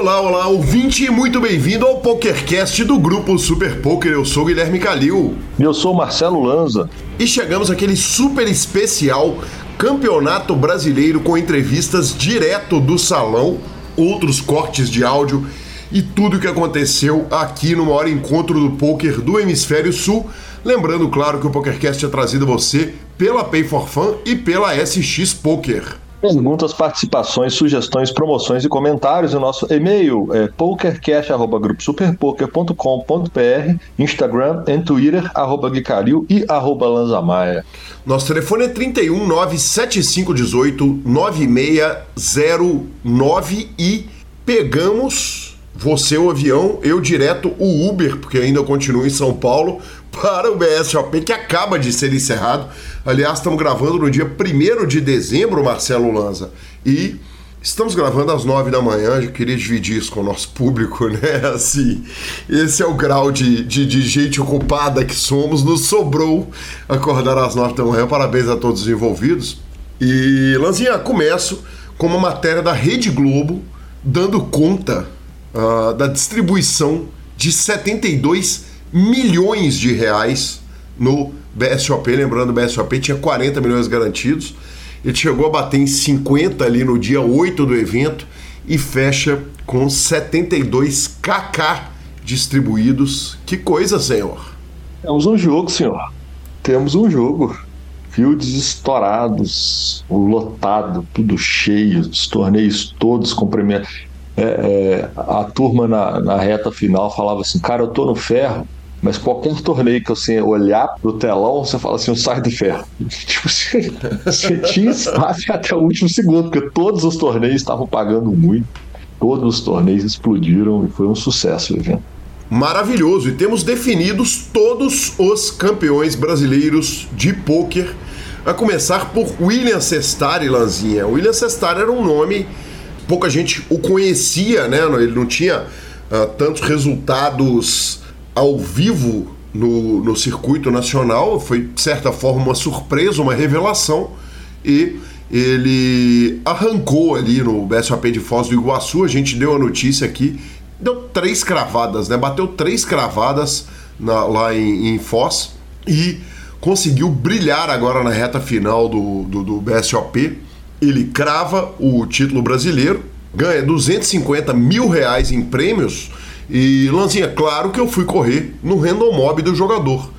Olá, olá, ouvinte, muito bem-vindo ao PokerCast do grupo Super Poker. Eu sou Guilherme Calil. E eu sou Marcelo Lanza. E chegamos àquele super especial Campeonato Brasileiro com entrevistas direto do salão, outros cortes de áudio e tudo o que aconteceu aqui no maior encontro do poker do Hemisfério Sul. Lembrando, claro, que o PokerCast é trazido a você pela Pay for Fun e pela SX Poker. Perguntas, participações, sugestões, promoções e comentários. O nosso e-mail é pokercast.gruposuperpoker.com.br, Instagram e Twitter, arroba Guicaril e arroba Lanzamaia. Nosso telefone é 31 97518 9609 e pegamos você o avião, eu direto o Uber, porque ainda continuo em São Paulo, para o BSOP, que acaba de ser encerrado. Aliás, estamos gravando no dia 1 de dezembro, Marcelo Lanza. E estamos gravando às 9 da manhã. Eu queria dividir isso com o nosso público, né? Assim, esse é o grau de, de, de gente ocupada que somos. Nos sobrou acordar às 9 da manhã. Parabéns a todos os envolvidos. E, Lanzinha, começo com uma matéria da Rede Globo dando conta uh, da distribuição de 72 milhões de reais no BSOP. Lembrando, o BSOP tinha 40 milhões garantidos. Ele chegou a bater em 50 ali no dia 8 do evento e fecha com 72 KK distribuídos. Que coisa, senhor! Temos um jogo, senhor. Temos um jogo. Fields estourados, lotado, tudo cheio, os torneios todos com prêmio. É, é, a turma na, na reta final falava assim: cara, eu tô no ferro mas qualquer torneio que você olhar pro telão, você fala assim, eu saio do ferro. tipo, você, você tinha espaço até o último segundo, porque todos os torneios estavam pagando muito. Todos os torneios explodiram e foi um sucesso o evento. Maravilhoso! E temos definidos todos os campeões brasileiros de pôquer. A começar por William Sestari, Lanzinha. William Sestari era um nome, pouca gente o conhecia, né? Ele não tinha uh, tantos resultados ao vivo no, no circuito nacional, foi de certa forma uma surpresa, uma revelação, e ele arrancou ali no BSOP de Foz do Iguaçu, a gente deu a notícia aqui, deu três cravadas, né? Bateu três cravadas na, lá em, em, Foz. E conseguiu brilhar agora na reta final do, do, do BSOP. Ele crava o título brasileiro, ganha 250 mil reais em prêmios e, Lanzinha, claro que eu fui correr no random mob do jogador.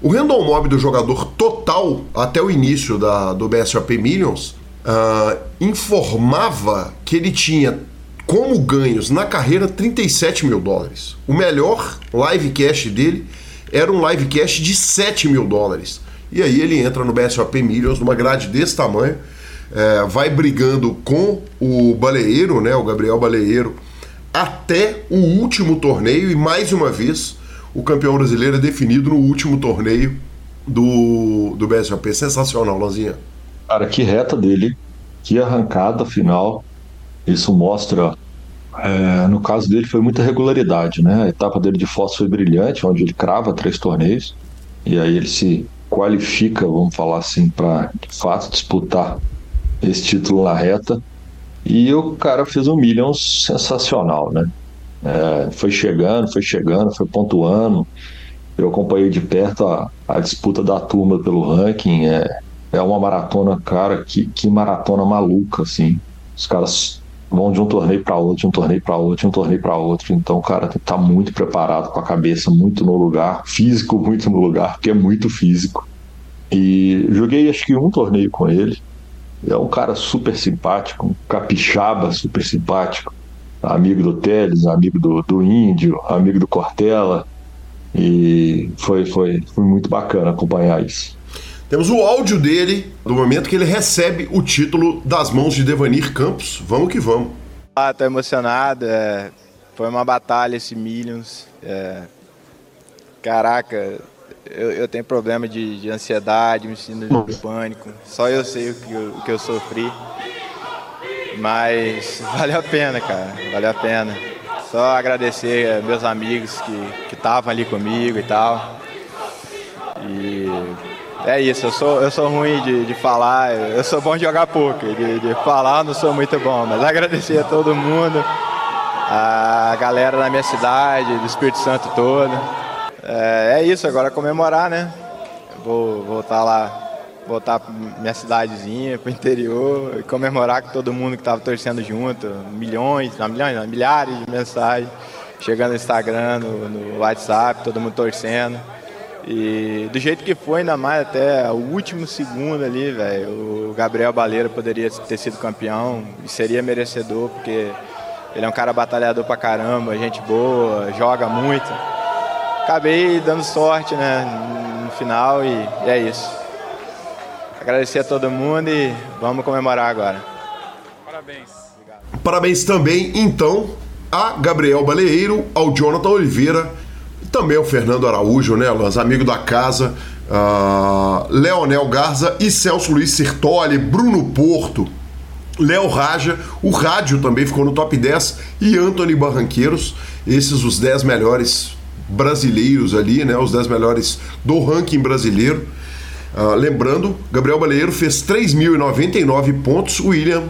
O random mob do jogador total, até o início da, do BSOP Millions, uh, informava que ele tinha como ganhos na carreira 37 mil dólares. O melhor live cash dele era um live cash de 7 mil dólares. E aí ele entra no BSOP Millions, numa grade desse tamanho, é, vai brigando com o baleeiro, né, o Gabriel Baleeiro, até o último torneio e mais uma vez o campeão brasileiro é definido no último torneio do, do BSOP. Sensacional, Lanzinha. Cara, que reta dele, que arrancada final. Isso mostra. É, no caso dele foi muita regularidade, né? A etapa dele de Foz foi brilhante, onde ele crava três torneios. E aí ele se qualifica, vamos falar assim, para de fato disputar esse título na reta. E o cara fez um Millions sensacional, né? É, foi chegando, foi chegando, foi pontuando. Eu acompanhei de perto a, a disputa da turma pelo ranking. É, é uma maratona, cara, que, que maratona maluca, assim. Os caras vão de um torneio para outro, de um torneio para outro, de um torneio para outro. Então, cara, tá muito preparado, com a cabeça muito no lugar, físico muito no lugar, porque é muito físico. E joguei acho que um torneio com ele. É um cara super simpático, um capixaba super simpático, amigo do Teles, amigo do, do Índio, amigo do Cortella. E foi, foi, foi muito bacana acompanhar isso. Temos o áudio dele do momento que ele recebe o título das mãos de Devanir Campos. Vamos que vamos. Ah, tô emocionado. É... Foi uma batalha esse Millions. É... Caraca, eu, eu tenho problema de, de ansiedade, me sinto de pânico. Só eu sei o que eu, o que eu sofri. Mas valeu a pena, cara. Valeu a pena. Só agradecer meus amigos que estavam ali comigo e tal. E é isso, eu sou, eu sou ruim de, de falar, eu sou bom de jogar poker, de, de falar não sou muito bom, mas agradecer a todo mundo. a galera da minha cidade, do Espírito Santo todo. É, é isso, agora comemorar, né? Vou voltar lá voltar para minha cidadezinha, para o interior e comemorar com todo mundo que estava torcendo junto, milhões, não milhões, não, milhares de mensagens chegando no Instagram, no, no, WhatsApp, todo mundo torcendo. E do jeito que foi, ainda mais até o último segundo ali, velho, o Gabriel Baleiro poderia ter sido campeão e seria merecedor, porque ele é um cara batalhador pra caramba, gente boa, joga muito. Acabei dando sorte, né, no final e, e é isso. Agradecer a todo mundo e vamos comemorar agora. Parabéns. Obrigado. Parabéns também, então, a Gabriel Baleeiro, ao Jonathan Oliveira, também ao Fernando Araújo, né, Lans, amigo da casa, uh, Leonel Garza e Celso Luiz Sertoli, Bruno Porto, Léo Raja, o Rádio também ficou no top 10 e Anthony Barranqueiros, esses os 10 melhores brasileiros ali, né, os 10 melhores do ranking brasileiro. Uh, lembrando, Gabriel Baleiro fez 3.099 pontos, William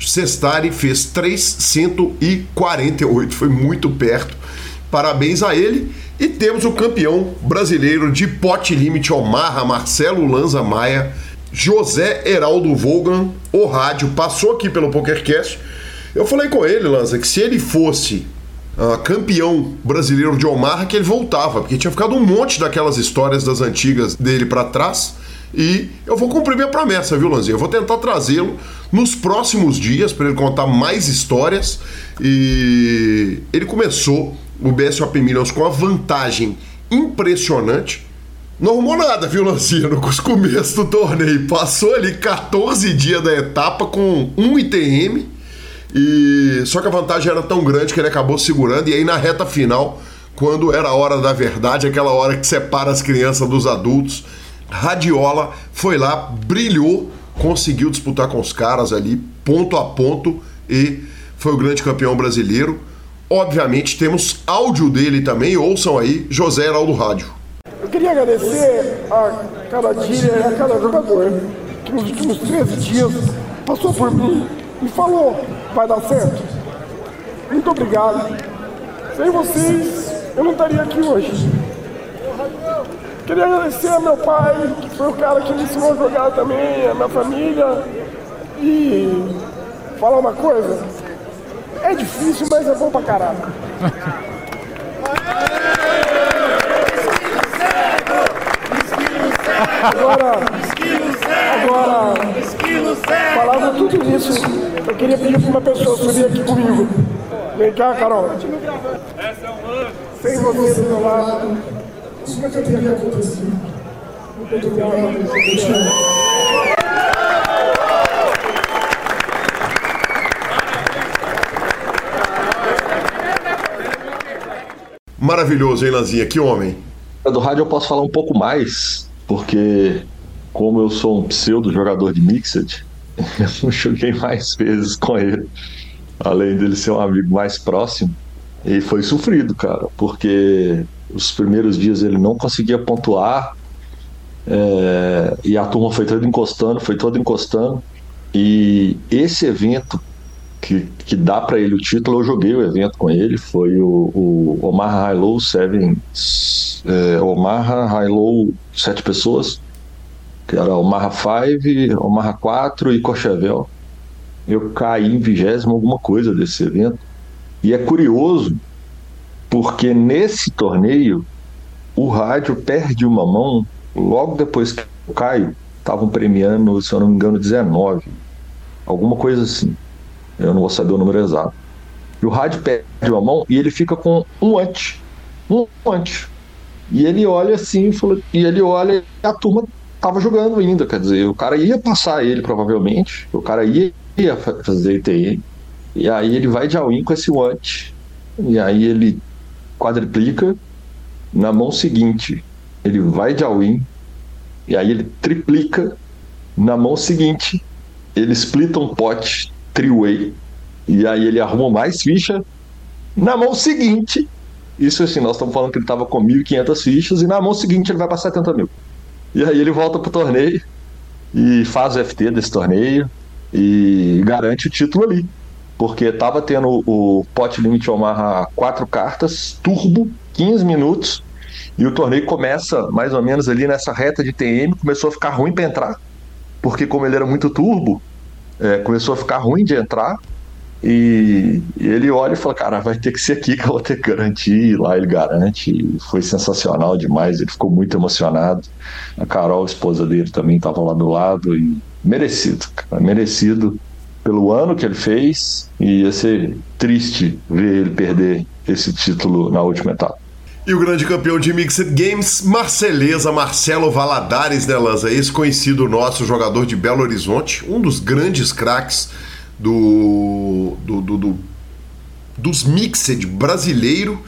Sestari fez 348, foi muito perto. Parabéns a ele. E temos o campeão brasileiro de pote limite Omarra, Marcelo Lanza Maia, José Heraldo Volgan, o rádio, passou aqui pelo PokerCast. Eu falei com ele, Lanza, que se ele fosse uh, campeão brasileiro de Omarra, que ele voltava, porque tinha ficado um monte daquelas histórias das antigas dele para trás. E eu vou cumprir minha promessa, viu, Lanzinho? Eu vou tentar trazê-lo nos próximos dias para ele contar mais histórias. E ele começou o BSOP Millions com a vantagem impressionante. Não arrumou nada, viu, Lanzinho, no começo do torneio. Passou ali 14 dias da etapa com um ITM. E só que a vantagem era tão grande que ele acabou segurando. E aí na reta final, quando era a hora da verdade, aquela hora que separa as crianças dos adultos Radiola foi lá, brilhou, conseguiu disputar com os caras ali, ponto a ponto, e foi o grande campeão brasileiro. Obviamente temos áudio dele também, ouçam aí, José Heraldo Rádio. Eu queria agradecer a cada dia e a cada jogador que nos últimos 13 dias passou por mim e falou, vai dar certo. Muito obrigado. Sem vocês, eu não estaria aqui hoje. Queria agradecer ao meu pai, que foi o cara que me ensinou a jogar também, a minha família. E falar uma coisa, é difícil, mas é bom pra caralho. Agora, agora, falando tudo isso, eu queria pedir para uma pessoa subir aqui comigo. Vem cá, Carol. Sem você do meu lado. Nunca teria acontecido. Maravilhoso, hein, Lanzinha? Que homem. Do rádio eu posso falar um pouco mais, porque como eu sou um pseudo jogador de Mixed, eu joguei mais vezes com ele. Além dele ser um amigo mais próximo. E foi sofrido, cara, porque os primeiros dias ele não conseguia pontuar é, e a turma foi toda encostando, foi toda encostando. E esse evento que, que dá para ele o título, eu joguei o evento com ele, foi o, o Omar High Low Seven, é, Omar High Low Sete Pessoas, que era Omar 5, Omar 4 e Cochevel. Eu caí em vigésimo alguma coisa desse evento. E é curioso porque nesse torneio o rádio perde uma mão logo depois que o Caio estavam premiando, se eu não me engano, 19, alguma coisa assim. Eu não vou saber o número exato. E o rádio perde uma mão e ele fica com um ante, um ante. E ele olha assim, e ele olha e a turma tava jogando ainda, quer dizer, o cara ia passar ele provavelmente, o cara ia, ia fazer ITM, e aí ele vai de all com esse ante, e aí ele quadriplica, na mão seguinte ele vai de all-in, e aí ele triplica, na mão seguinte ele splita um pote three-way, e aí ele arruma mais ficha, na mão seguinte, isso assim, nós estamos falando que ele estava com 1.500 fichas, e na mão seguinte ele vai para 70 mil. E aí ele volta pro torneio, e faz o FT desse torneio, e garante o título ali. porque tava tendo o Pot Limit Omaha quatro cartas, turbo, 15 minutos, e o torneio começa mais ou menos ali nessa reta de TM, começou a ficar ruim para entrar, porque como ele era muito turbo, é, começou a ficar ruim de entrar, e, e ele olha e fala, cara, vai ter que ser aqui que eu vou ter que garantir, e lá ele garante, foi sensacional demais, ele ficou muito emocionado, a Carol, a esposa dele, também estava lá do lado, e merecido, cara, merecido, pelo ano que ele fez e ia ser triste ver ele perder esse título na última etapa. E o grande campeão de Mixed Games, Marceleza, Marcelo Valadares, né, Lanza? Esse conhecido nosso jogador de Belo Horizonte, um dos grandes craques do, do, do, do, dos Mixed brasileiro.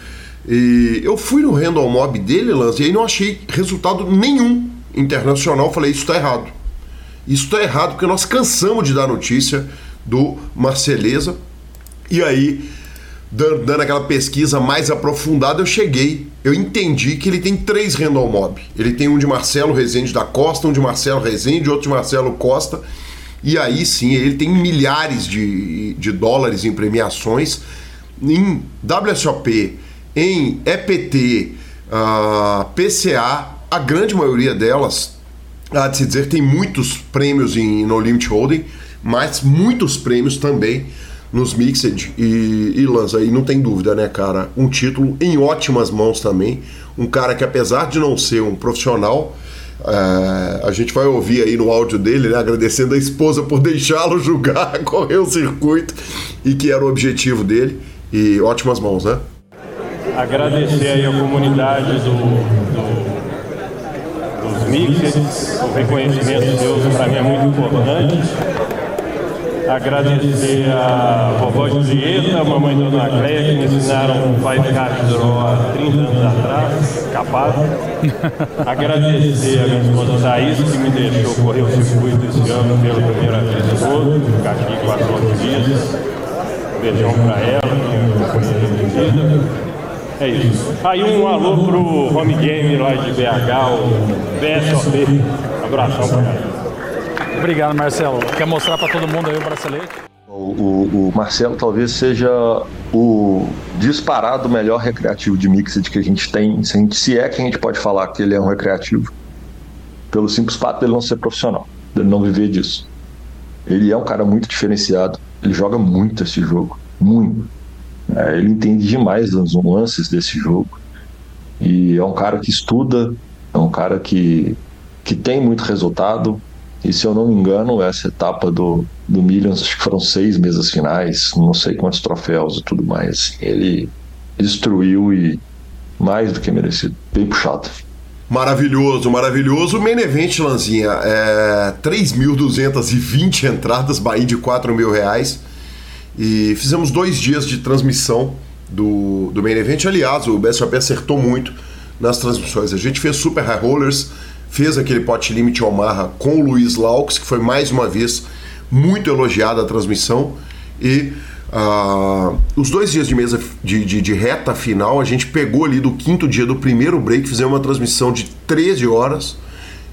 E eu fui no Random Mob dele, Lanza, e aí não achei resultado nenhum internacional. Falei, isso está errado. Isso está errado porque nós cansamos de dar notícia do Marceleza. E aí, dando, dando, aquela pesquisa mais aprofundada, eu cheguei, eu entendi que ele tem três random mob. Ele tem um de Marcelo Rezende da Costa, um de Marcelo Rezende, outro de Marcelo Costa. E aí sim, ele tem milhares de, de dólares em premiações em WSOP, em EPT, uh, PCA, a grande maioria delas, há de se dizer, tem muitos prêmios em No Limit Holding mas muitos prêmios também nos Mixed e, e lança. E não tem dúvida, né, cara? Um título em ótimas mãos também. Um cara que, apesar de não ser um profissional, é, a gente vai ouvir aí no áudio dele, né, agradecendo a esposa por deixá-lo julgar, correr o circuito e que era o objetivo dele. E ótimas mãos, né? Agradecer aí a comunidade do, do dos Mixed, o reconhecimento de Deus para mim é muito importante agradecer a vovó Julieta, a mamãe Dona Cleia, que me ensinaram Five Card Draw há 30 anos capaz. agradecer a minha esposa Thaís, que me deixou correr o circuito esse ano pela primeira vez todo, ficar aqui quatro outros dias. Beijão pra ela, minha companheira de vida. É isso. Aí um alô pro Home Game lá de BH, o BSOP. Abração pra galera. Obrigado, Marcelo. Quer mostrar para todo mundo aí o bracelete? O, o, Marcelo talvez seja o disparado melhor recreativo de Mixed que a gente tem, se, a gente, se é que a gente pode falar que ele é um recreativo, pelo simples fato dele não ser profissional, dele não viver disso. Ele é um cara muito diferenciado, ele joga muito esse jogo, muito. É, ele entende demais das nuances desse jogo e é um cara que estuda, é um cara que, que tem muito resultado, e se eu não me engano, essa etapa do, do Millions, acho que foram seis mesas finais, não sei quantos troféus e tudo mais. Ele destruiu e mais do que merecido. Bem puxado. Maravilhoso, maravilhoso. Main event, Lanzinha, é 3.220 entradas, Bahia de 4 mil reais. E fizemos dois dias de transmissão do, do main event. Aliás, o BSOP acertou muito nas transmissões. A gente fez Super High Rollers, fez aquele pot limit Omaha com o Luiz Laux, que foi mais uma vez muito elogiada a transmissão. E uh, os dois dias de mesa de, de, de, reta final, a gente pegou ali do quinto dia do primeiro break, fizemos uma transmissão de 13 horas,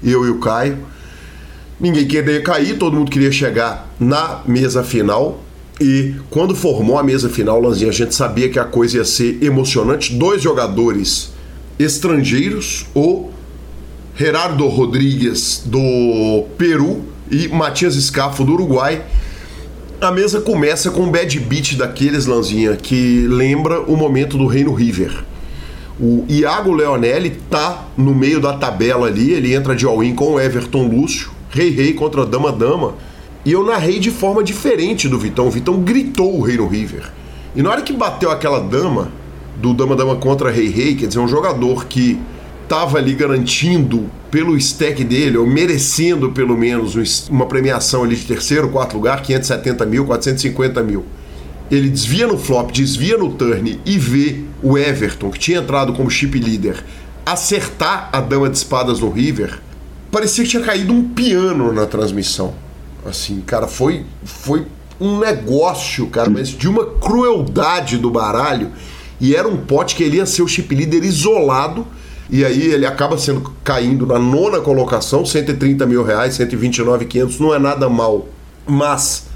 eu e o Caio. Ninguém queria cair, todo mundo queria chegar na mesa final. E quando formou a mesa final, Lanzinha, a gente sabia que a coisa ia ser emocionante. Dois jogadores estrangeiros ou Gerardo Rodrigues do Peru e Matias Scafo do Uruguai. A mesa começa com um bad beat daqueles, Lanzinha, que lembra o momento do Reino River. O Iago Leonelli tá no meio da tabela ali, ele entra de all-in com o Everton Lúcio, Rei Rei contra Dama Dama. E eu narrei de forma diferente do Vitão. O Vitão gritou o Reino River. E na hora que bateu aquela dama, do Dama Dama contra Rei Rei, quer dizer, um jogador que estava ali garantindo pelo stack dele, ou merecendo pelo menos uma premiação ali de terceiro, quarto lugar, 570 mil, 450 mil. Ele desvia no flop, desvia no turn e vê o Everton, que tinha entrado como chip leader, acertar a dama de espadas no River. Parecia que tinha caído um piano na transmissão. Assim, cara, foi, foi um negócio, cara, mas de uma crueldade do baralho. E era um pote que ele ia ser o chip leader isolado e aí ele acaba sendo caindo na nona colocação, 130 mil reais, 129,500, não é nada mal. Mas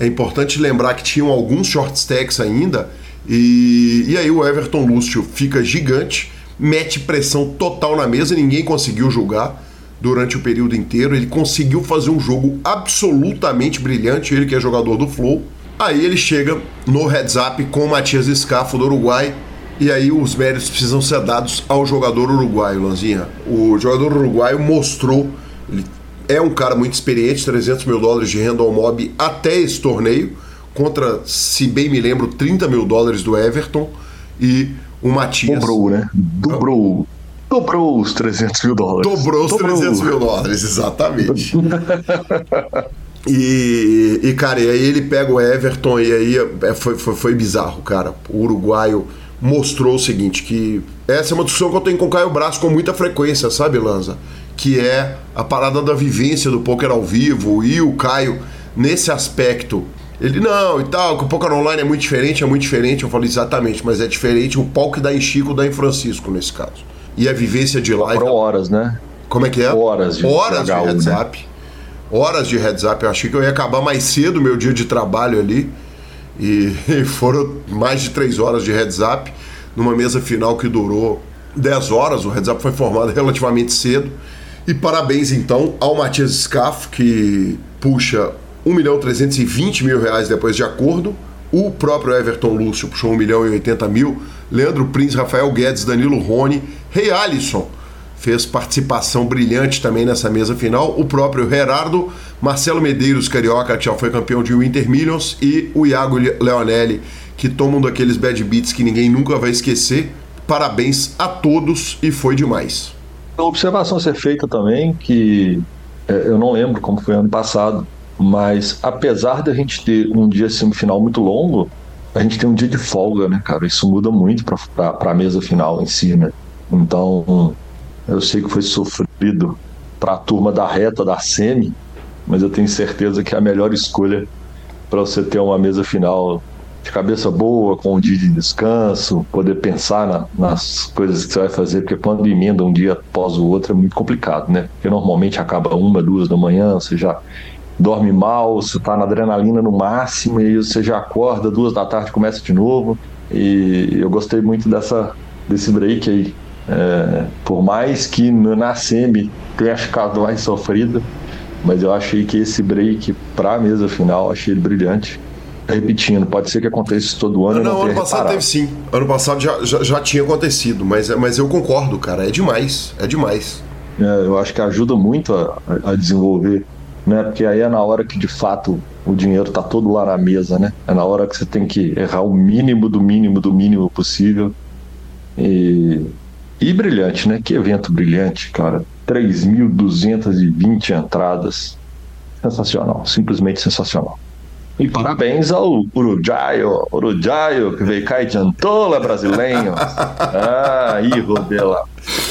É importante lembrar que tinham alguns short stacks ainda. E, e aí o Everton Lúcio fica gigante, mete pressão total na mesa, ninguém conseguiu julgar durante o período inteiro. Ele conseguiu fazer um jogo absolutamente brilhante, ele que é jogador do Flow. Aí ele chega no heads up com o Matias Scafo do Uruguai. E aí os méritos precisam ser dados ao jogador uruguaio, Lanzinha. O jogador uruguaio mostrou, ele é um cara muito experiente, 300 mil dólares de renda ao mob até esse torneio, contra, se bem me lembro, 30 mil dólares do Everton. E o Matias... Dobrou, né? Dobrou. Dobrou os 300 mil dólares. Dobrou os Dobrou. 300 mil dólares, exatamente. e, e, cara, e aí ele pega o Everton e aí é, foi, foi, foi bizarro, cara. O uruguaio mostrou o seguinte, que essa é uma discussão que eu tenho com o Caio Braço com muita frequência, sabe, Lanza? Que é a parada da vivência do poker ao vivo e o Caio, nesse aspecto, ele, não, e tal, que o poker online é muito diferente, é muito diferente. Eu falei, exatamente, mas é diferente o pau que dá em Chico dá em Francisco, nesse caso e a vivência de live. Foram horas, né? Como é que é? Horas de Horas de heads né? up. Horas de heads up. Eu achei que eu ia acabar mais cedo o meu dia de trabalho ali. E, foram mais de três horas de heads up numa mesa final que durou 10 horas. O heads up foi formado relativamente cedo. E parabéns então ao Matias Scaff, que puxa 1 milhão 320 mil reais depois de acordo. O próprio Everton Lúcio puxou 1 milhão e 80 mil. Leandro Prince, Rafael Guedes, Danilo Rony Rei Alisson fez participação brilhante também nessa mesa final. O próprio Gerardo, Marcelo Medeiros, carioca, que já foi campeão de Winter Millions, e o Iago Leonelli, que toma um daqueles bad beats que ninguém nunca vai esquecer. Parabéns a todos e foi demais. A observação a ser feita também, que é, eu não lembro como foi ano passado, mas apesar de a gente ter um dia semifinal muito longo, a gente tem um dia de folga, né, cara? Isso muda muito para a mesa final em si, né? Então, eu sei que foi sofrido para a turma da reta, da semi, mas eu tenho certeza que é a melhor escolha para você ter uma mesa final de cabeça boa, com um dia de descanso, poder pensar na, nas coisas que você vai fazer, porque quando emenda um dia após o outro é muito complicado, né? Porque normalmente acaba uma, duas da manhã, você já dorme mal, você está na adrenalina no máximo, e você já acorda, duas da tarde começa de novo. E eu gostei muito dessa, desse break aí. É, por mais que na semi tenha ficado mais sofrido, mas eu achei que esse break para a mesa final, achei ele brilhante. Repetindo, pode ser que aconteça isso todo ano. Não, não ano passado reparado. teve sim. Ano passado já, já, já, tinha acontecido, mas, mas eu concordo, cara. É demais, é demais. É, eu acho que ajuda muito a, a desenvolver, né? Porque aí é na hora que de fato o dinheiro tá todo lá na mesa, né? É na hora que você tem que errar o mínimo do mínimo do mínimo possível. E e brilhante, né? Que evento brilhante, cara. 3.220 entradas. Sensacional, simplesmente sensacional. E parabéns ao Uruguaio, Uruguaio, que veio cá e Antola brasileiro. Ah, ih, Rodela.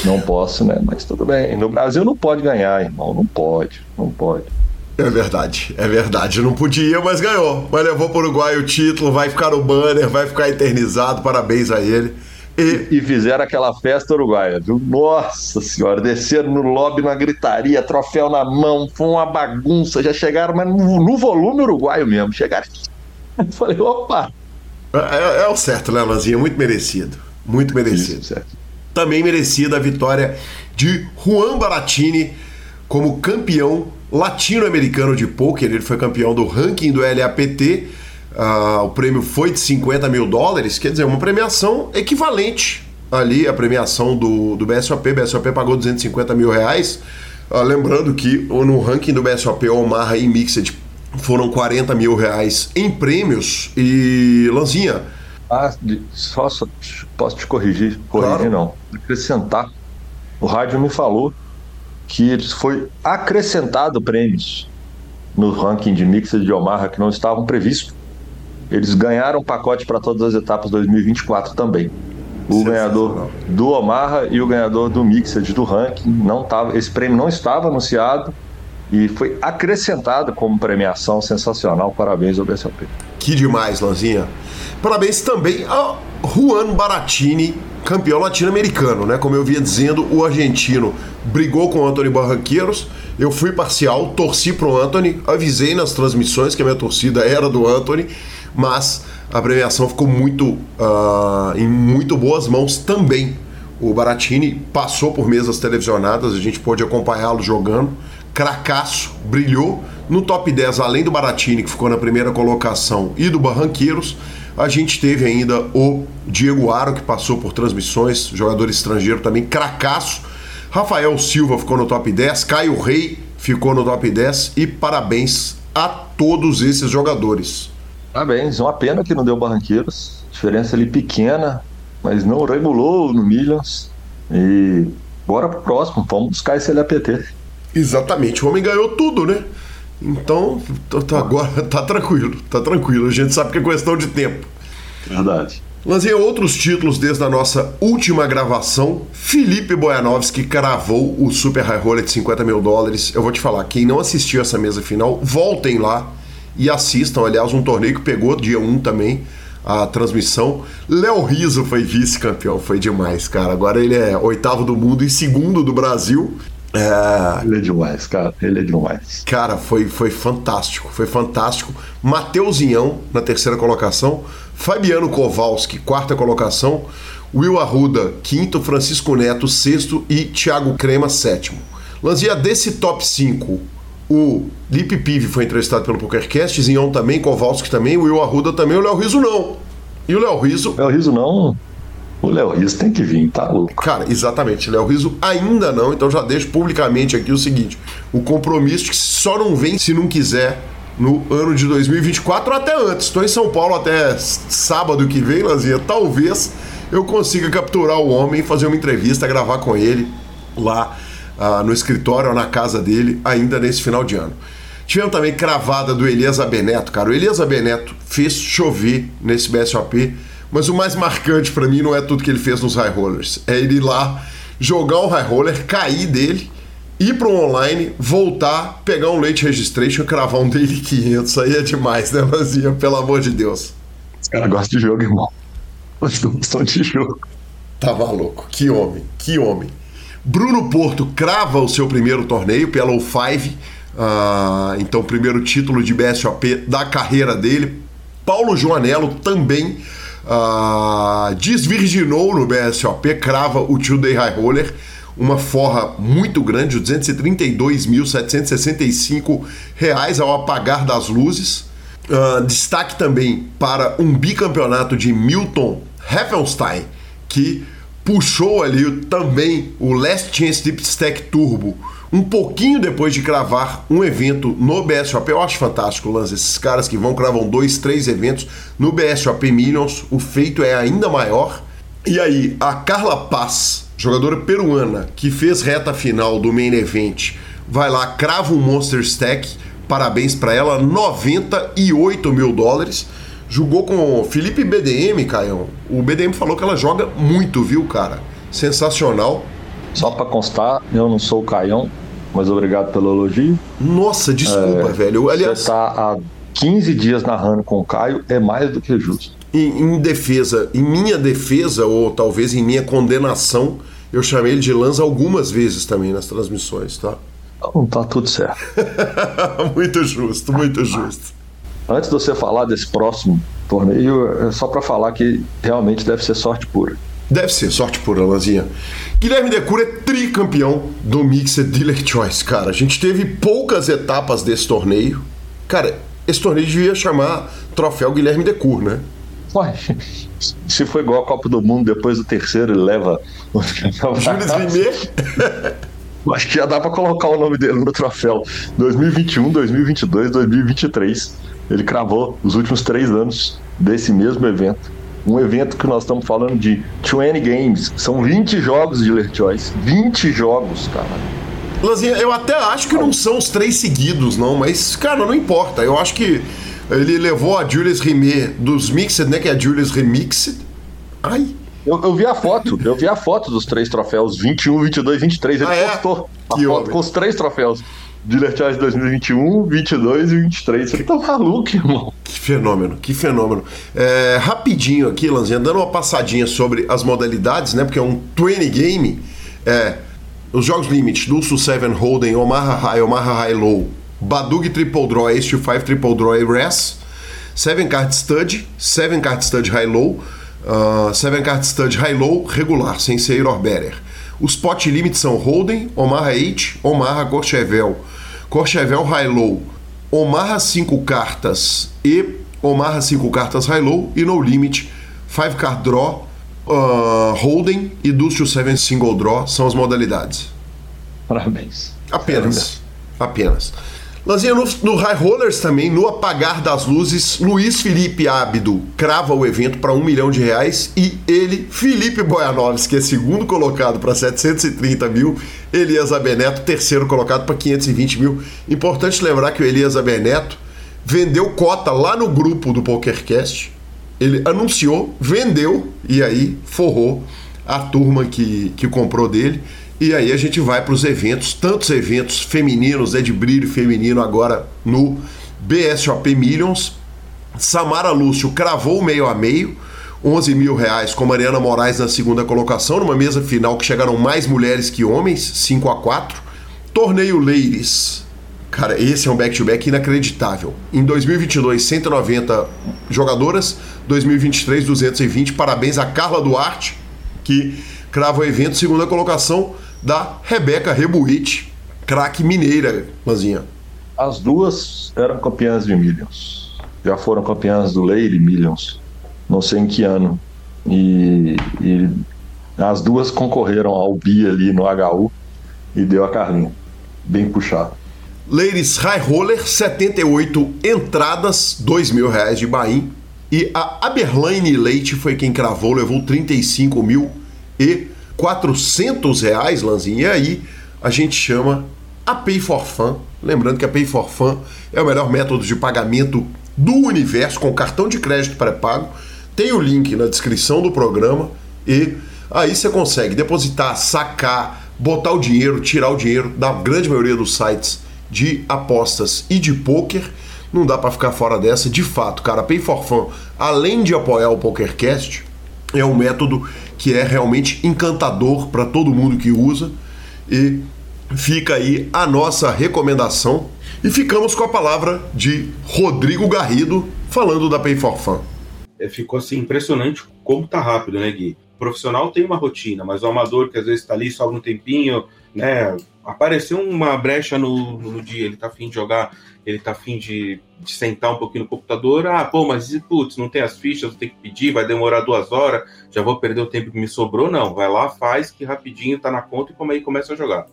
Não posso, né? Mas tudo bem. No Brasil não pode ganhar, irmão. Não pode, não pode. É verdade, é verdade. Não podia, mas ganhou. Mas levou para o Uruguai o título, vai ficar no banner, vai ficar eternizado. Parabéns a ele. E, e fizeram aquela festa uruguaia, viu? Nossa senhora, desceram no lobby na gritaria, troféu na mão, foi uma bagunça. Já chegaram, mas no, volume uruguaio mesmo. Chegaram. Eu falei, opa! É, é, é o certo, né, Lanzinha? Muito merecido. Muito merecido. Isso, Também merecida a vitória de Juan Baratini como campeão latino-americano de pôquer. Ele foi campeão do ranking do LAPT Uh, o prêmio foi de 50 mil dólares, quer dizer, uma premiação equivalente ali à premiação do, do BSOP. O BSOP pagou 250 mil reais. Uh, lembrando que no ranking do BSOP, Omaha e Mixed foram 40 mil reais em prêmios. E, Lanzinha. Ah, só, só posso te corrigir? Corrigir claro. não. Acrescentar. O rádio me falou que foi acrescentado prêmios no ranking de Mixed de Omaha que não estavam previstos. Eles ganharam pacote para todas as etapas 2024 também. O ganhador do Omaha e o ganhador do Mixed do ranking não tava, esse prêmio não estava anunciado e foi acrescentado como premiação sensacional. Parabéns ao BSOP. Que demais, Lanzinha. Parabéns também ao Juan Baratini, campeão latino-americano, né? Como eu vinha dizendo, o argentino brigou com o Anthony Barranqueiros. Eu fui parcial, torci pro Anthony, avisei nas transmissões que a minha torcida era do Anthony, mas a premiação ficou muito uh, em muito boas mãos também. O Baratini passou por mesas televisionadas, a gente pôde acompanhá-lo jogando. Cracaço, brilhou. No top 10, além do Baratini, que ficou na primeira colocação, e do Barranqueiros, a gente teve ainda o Diego Aro, que passou por transmissões, jogador estrangeiro também, cracaço. Rafael Silva ficou no top 10, Caio Rei ficou no top 10 e parabéns a todos esses jogadores. Parabéns, uma pena que não deu Barranqueiros, diferença ali pequena, mas não regulou no Millions. E bora pro próximo, vamos buscar esse LAPT. Exatamente, o homem ganhou tudo, né? Então, agora tá tranquilo, tá tranquilo. A gente sabe que é questão de tempo. Verdade. Lanzei outros títulos desde a nossa última gravação. Felipe Boyanovski cravou o Super High Roller de 50 mil dólares. Eu vou te falar, quem não assistiu essa mesa final, voltem lá e assistam. Aliás, um torneio que pegou dia 1 também a transmissão. Léo Riso foi vice-campeão, foi demais, cara. Agora ele é oitavo do mundo e segundo do Brasil. É... Ele é demais, cara. Ele é demais. Cara, foi, foi fantástico. Foi fantástico. Mateuzinhão na terceira colocação. Fabiano Kowalski, quarta colocação. Will Arruda, quinto. Francisco Neto, sexto. E Thiago Crema, sétimo. Lanzia desse top 5. O Lip Pive foi entrevistado pelo PokerCast. Zinhão também. Kowalski também. Will Arruda também. O Léo Riso não. E o Léo Riso. Léo Riso não. O Léo Riso tem que vir, tá louco. Cara, exatamente. Léo Riso ainda não, então já deixo publicamente aqui o seguinte: o compromisso que só não vem se não quiser no ano de 2024 ou até antes. Estou em São Paulo até sábado que vem, Lanzinha. Talvez eu consiga capturar o homem, fazer uma entrevista, gravar com ele lá uh, no escritório ou na casa dele, ainda nesse final de ano. Tivemos também cravada do Elias Beneto, cara. O Elias Beneto fez chover nesse BSOP mas o mais marcante para mim não é tudo que ele fez nos high rollers. É ele ir lá, jogar o high roller, cair dele, ir para um online, voltar, pegar um late registration, cravar um daily 500. Isso aí é demais, né, Lanzinha? Pelo amor de Deus. Os caras gostam de jogo, irmão. Gostam de jogo. Tava louco. Que homem, que homem. Bruno Porto crava o seu primeiro torneio pela O5. Uh, então, primeiro título de BSOP da carreira dele. Paulo Joanello também uh, desvirginou no BSOP, crava o Two Day High Roller, uma forra muito grande, 232.765 reais ao apagar das luzes. Uh, destaque também para um bicampeonato de Milton Heffenstein, que puxou ali também o Last Chance Deep Stack Turbo um pouquinho depois de cravar um evento no BSOP. Eu acho fantástico, Lance. Esses caras que vão cravam dois, três eventos no BSOP Millions, o feito é ainda maior. E aí, a Carla Paz, jogadora peruana, que fez reta final do main event, vai lá, crava um Monster Stack. Parabéns para ela, 98 mil dólares. Jogou com o Felipe BDM, Caião. O BDM falou que ela joga muito, viu, cara? Sensacional. Só para constar, eu não sou o Caião, mas obrigado pelo elogio. Nossa, desculpa, é, velho. Aliás, você tá há 15 dias narrando com o Caio, é mais do que justo. Em, em, defesa, em minha defesa, ou talvez em minha condenação, eu chamei ele de Lanza algumas vezes também nas transmissões, tá? Então tá tudo certo. muito justo, muito justo. Antes de você falar desse próximo torneio, é só para falar que realmente deve ser sorte pura. Deve ser, sorte pura, Lanzinha. Guilherme Decura é tricampeão do Mixed Dealer Choice, cara. A gente teve poucas etapas desse torneio. Cara, esse torneio devia chamar Troféu Guilherme Decur, né? Ué, se for igual a Copa do Mundo, depois do terceiro ele leva. Jules Rimet? Acho que já dá pra colocar o nome dele no troféu. 2021, 2022, 2023. Ele cravou os últimos três anos desse mesmo evento um evento que nós estamos falando de 20 games, são 20 jogos de Dealer Choice, 20 jogos, cara. Lazinha, eu até acho que não são os três seguidos, não, mas, cara, não importa. Eu acho que ele levou a Julius Rimet dos Mixed, né? Que é a Julius Remixed. Ai. Eu, eu, vi a foto, eu vi a foto dos três troféus, 21, 22, 23. Ele ah, é? postou a que foto homem. com os três troféus. Dealer Choice 2021, 22 e 23. Você tá maluco, irmão. Que fenômeno, que fenômeno. É, rapidinho aqui, Lanzinha, dando uma passadinha sobre as modalidades, né? Porque é um 20 game. É, os jogos limite, Dulce 7 Holden, Omaha High, Omaha High Low, Badug Triple Draw, Ace to 5 Triple Draw e Res, 7 Card Stud, 7 Card Stud High Low, uh, 7 Card Stud High Low regular, sem ser or better. Os pot limits são Holden, Omaha 8, Omaha Courchevel, Courchevel High Low, Omaha 5 cartas e Omaha 5 cartas High Low e No Limit 5 Card Draw, uh, Holden e to 7 Single Draw são as modalidades. Parabéns. Apenas. Apenas. Lanzinha, no, no High Rollers também, no apagar das luzes, Luiz Felipe Ábido crava o evento para um milhão de reais e ele, Felipe Boianovski, que é segundo colocado para 730 mil, Elias Abeneto, terceiro colocado para 520 mil. Importante lembrar que o Elias Abeneto vendeu cota lá no grupo do PokerCast, ele anunciou, vendeu e aí forrou a turma que, que comprou dele. E aí a gente vai para os eventos, tantos eventos femininos, é de brilho feminino agora no BSOP Millions. Samara Lúcio cravou meio a meio, 11 mil reais com Mariana Moraes na segunda colocação, numa mesa final que chegaram mais mulheres que homens, 5 a 4 Torneio Ladies. Cara, esse é um back-to-back -back inacreditável. Em 2022, 190 jogadoras, 2023, 220. Parabéns a Carla Duarte, que crava o evento, segunda colocação da Rebeca Rebuit, craque mineira, Lanzinha. As duas eram campeãs de Millions. Já foram campeãs do Lady Millions, não sei em que ano. E, e as duas concorreram ao BI ali no HU e deu a Carlinha. Bem puxado. Ladies High Roller, 78 entradas, 2 mil reais de Bahia. E a Aberlaine Leite foi quem cravou, levou 35 mil e 400 reais, Lanzinho. E aí a gente chama a Pay for Fun. Lembrando que a Pay for Fun é o melhor método de pagamento do universo com cartão de crédito pré-pago. Tem o link na descrição do programa e aí você consegue depositar, sacar, botar o dinheiro, tirar o dinheiro da grande maioria dos sites de apostas e de poker. Não dá para ficar fora dessa. De fato, cara, a Pay for Fun, além de apoiar o PokerCast, é um método que é realmente encantador para todo mundo que usa e fica aí a nossa recomendação. E ficamos com a palavra de Rodrigo Garrido falando da Pay for Fun. É, ficou assim impressionante como tá rápido, né, Gui? O profissional tem uma rotina, mas o amador que às vezes está ali só um tempinho, né? Apareceu uma brecha no, no dia, ele tá afim de jogar, ele tá afim de, de sentar um pouquinho no computador. Ah, pô, mas putz, não tem as fichas, ter que pedir, vai demorar duas horas, já vou perder o tempo que me sobrou. Não, vai lá, faz que rapidinho tá na conta e como aí começa a jogar.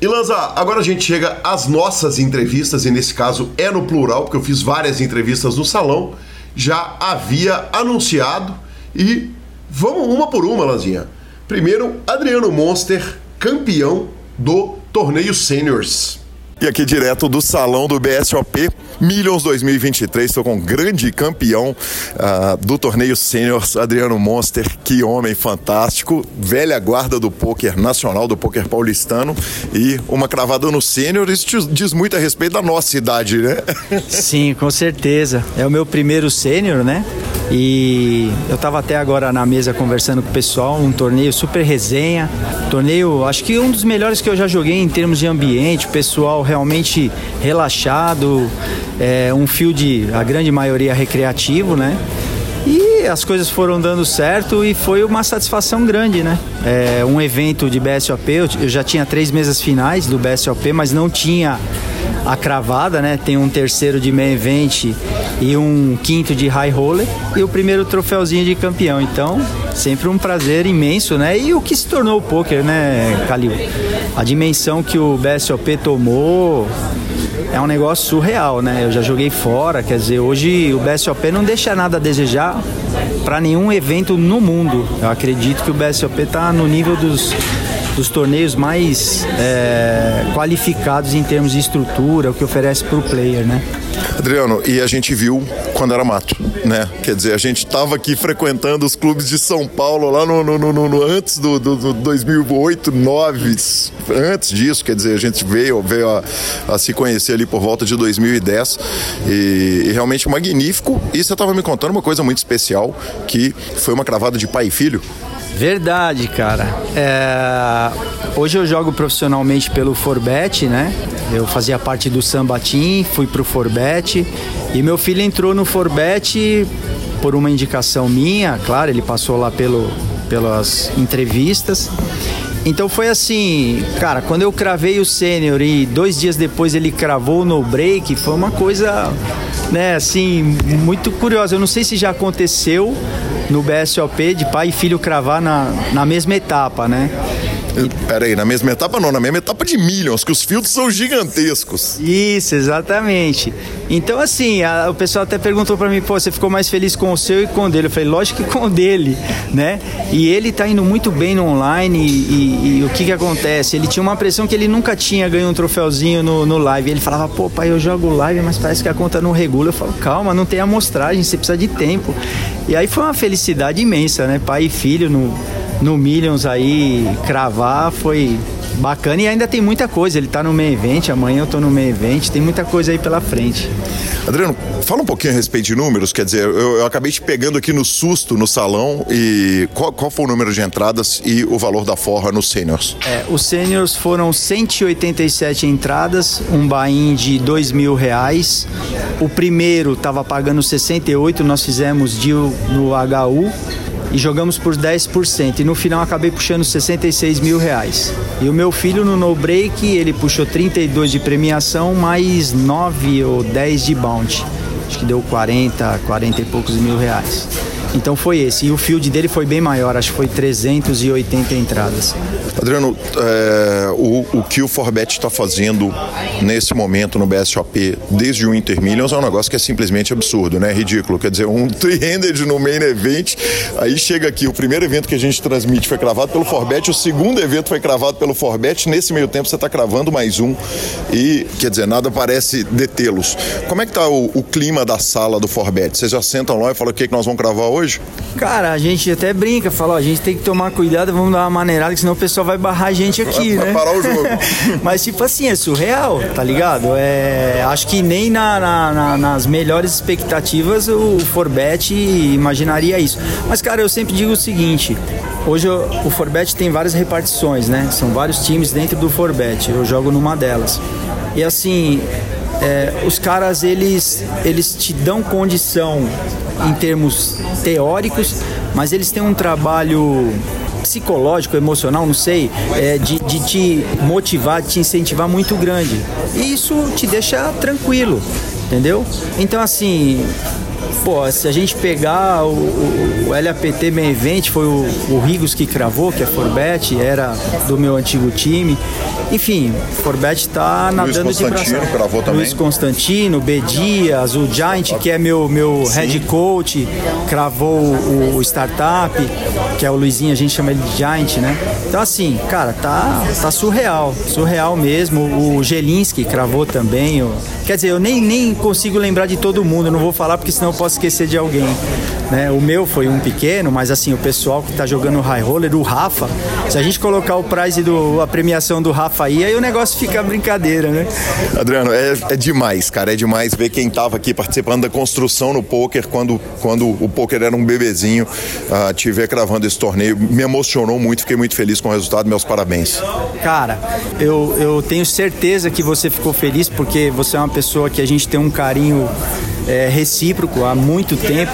E Lanza, agora a gente chega às nossas entrevistas, e nesse caso é no plural, porque eu fiz várias entrevistas no salão, já havia anunciado e vamos uma por uma, Lanzinha. Primeiro, Adriano Monster, campeão do torneio Seniors. E aqui direto do salão do BSOP Millions 2023, estou com um grande campeão uh, do torneio Seniors, Adriano Monster, que homem fantástico, velha guarda do poker nacional, do poker paulistano e uma cravada no Senior, isso diz muito a respeito da nossa idade, né? Sim, com certeza. É o meu primeiro Sênior, né? E eu estava até agora na mesa conversando com o pessoal, um torneio super resenha, torneio, acho que um dos melhores que eu já joguei em termos de ambiente, pessoal realmente relaxado, é, um field, a grande maioria recreativo, né? E as coisas foram dando certo e foi uma satisfação grande, né? É, um evento de BSOP, eu já tinha três mesas finais do BSOP, mas não tinha a cravada, né? Tem um terceiro de main event e um quinto de high roller e o primeiro troféuzinho de campeão. Então, sempre um prazer imenso, né? E o que se tornou o poker, né, Calil? A dimensão que o BSOP tomou é um negócio surreal, né? Eu já joguei fora, quer dizer, hoje o BSOP não deixa nada a desejar para nenhum evento no mundo. Eu acredito que o BSOP está no nível dos dos torneios mais é, qualificados em termos de estrutura, o que oferece para o player, né? Adriano, e a gente viu quando era mato, né? Quer dizer, a gente estava aqui frequentando os clubes de São Paulo lá no, no, no, no antes do, do, do 2008, 2009, antes disso, quer dizer, a gente veio, veio a, a se conhecer ali por volta de 2010 e, e realmente magnífico. E você estava me contando uma coisa muito especial, que foi uma cravada de pai e filho. Verdade, cara. É... Hoje eu jogo profissionalmente pelo Forbet, né? Eu fazia parte do Samba Team, fui pro Forbet e meu filho entrou no Forbet por uma indicação minha, claro, ele passou lá pelo, pelas entrevistas. Então foi assim, cara, quando eu cravei o sênior e dois dias depois ele cravou no break, foi uma coisa, né, assim, muito curiosa. Eu não sei se já aconteceu, no BSOP de pai e filho cravar na, na mesma etapa, né? Peraí, na mesma etapa não, na mesma etapa de Millions, que os filtros são gigantescos. Isso, exatamente. Então, assim, a, o pessoal até perguntou para mim, pô, você ficou mais feliz com o seu e com o dele? Eu falei, lógico que com o dele, né? E ele tá indo muito bem no online e, e, e o que que acontece? Ele tinha uma pressão que ele nunca tinha ganho um troféuzinho no, no live. Ele falava, pô, pai, eu jogo live, mas parece que a conta não regula. Eu falo, calma, não tem amostragem, você precisa de tempo. E aí foi uma felicidade imensa, né? Pai e filho no, no Millions aí, cravar foi bacana e ainda tem muita coisa. Ele tá no meio evento, amanhã eu tô no meio evento, tem muita coisa aí pela frente. Adriano, fala um pouquinho a respeito de números, quer dizer, eu, eu acabei te pegando aqui no susto no salão e qual, qual, foi o número de entradas e o valor da forra nos seniors? É, os seniors foram 187 entradas, um buy-in de dois mil reais. O primeiro estava pagando 68, nós fizemos deal no HU e jogamos por 10%. E no final acabei puxando 66 mil reais. E o meu filho no no break, ele puxou 32 de premiação, mais 9 ou 10 de bounty. Acho que deu 40, 40 e poucos mil reais. Então foi esse. E o field dele foi bem maior, acho que foi 380 entradas. Adriano, é, o, o que o Forbet está fazendo nesse momento no BSOP desde o Inter Millions é um negócio que é simplesmente absurdo, né? Ridículo. Quer dizer, um 300 no main event, aí chega aqui, o primeiro evento que a gente transmite foi cravado pelo Forbet, o segundo evento foi cravado pelo Forbet, nesse meio tempo você está cravando mais um e, quer dizer, nada parece detê-los. Como é que tá o, o, clima da sala do Forbet? Vocês já sentam lá e falam o que, que nós vamos cravar hoje? Cara, a gente até brinca, fala, ó, a gente tem que tomar cuidado, vamos dar uma maneirada, que senão o pessoal vai barrar a gente aqui, vai, né? Vai parar o jogo. Mas, tipo assim, é surreal, tá ligado? É, acho que nem na, na, na, nas melhores expectativas o Forbet imaginaria isso. Mas, cara, eu sempre digo o seguinte: hoje o Forbet tem várias repartições, né? São vários times dentro do Forbet. Eu jogo numa delas. E assim, é, os caras eles, eles te dão condição em termos teóricos, mas eles têm um trabalho psicológico, emocional, não sei, é, de, de te motivar, de te incentivar muito grande. E isso te deixa tranquilo, entendeu? Então, assim, pô, se a gente pegar o, o, o LAPT Main Event, foi o, o Rigos que cravou, que é Forbet, era do meu antigo time. Enfim, Forbet tá nadando de braço. cravou também. Luiz Constantino, B. Dias, o Giant, que é meu, meu head coach, cravou o, o, Startup, que é o Luizinho, a gente chama ele de Giant, né? Então assim, cara, tá, tá surreal, surreal mesmo. O Gelinski cravou também. O... Quer dizer, eu nem, nem consigo lembrar de todo mundo, não vou falar porque senão eu posso esquecer de alguém. Né? O meu foi um pequeno, mas assim, o pessoal que tá jogando high roller, o Rafa, se a gente colocar o prize do a premiação do Rafa aí, aí o negócio fica brincadeira, né? Adriano, é, é demais, cara, é demais ver quem tava aqui participando da construção no poker quando, quando o poker era um bebezinho, uh, te ver cravando esse torneio, me emocionou muito, fiquei muito feliz com o resultado, meus parabéns. Cara, eu, eu tenho certeza que você ficou feliz porque você é uma pessoa que a gente tem um carinho é, recíproco há muito tempo.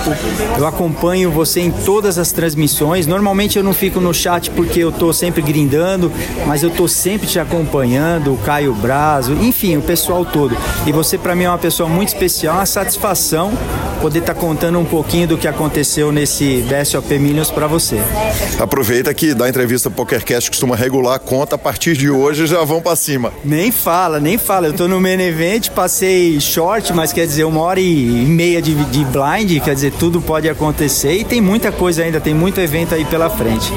Eu acompanho você em todas as transmissões. Normalmente eu não fico no chat porque eu tô sempre grindando, mas eu tô sempre te acompanhando, o Caio Brazo, enfim, o pessoal todo. E você para mim é uma pessoa muito especial, uma satisfação poder estar tá contando um pouquinho do que aconteceu nesse BSOP Millions para você. Aproveita que da entrevista PokerCast costuma regular a conta, a partir de hoje já vão para cima. Nem fala, nem fala. Eu tô no main event, passei short, mas quer dizer, uma hora e meia de, de blind, quer dizer, tudo pode acontecer e tem muita coisa ainda, tem muito evento aí pela frente.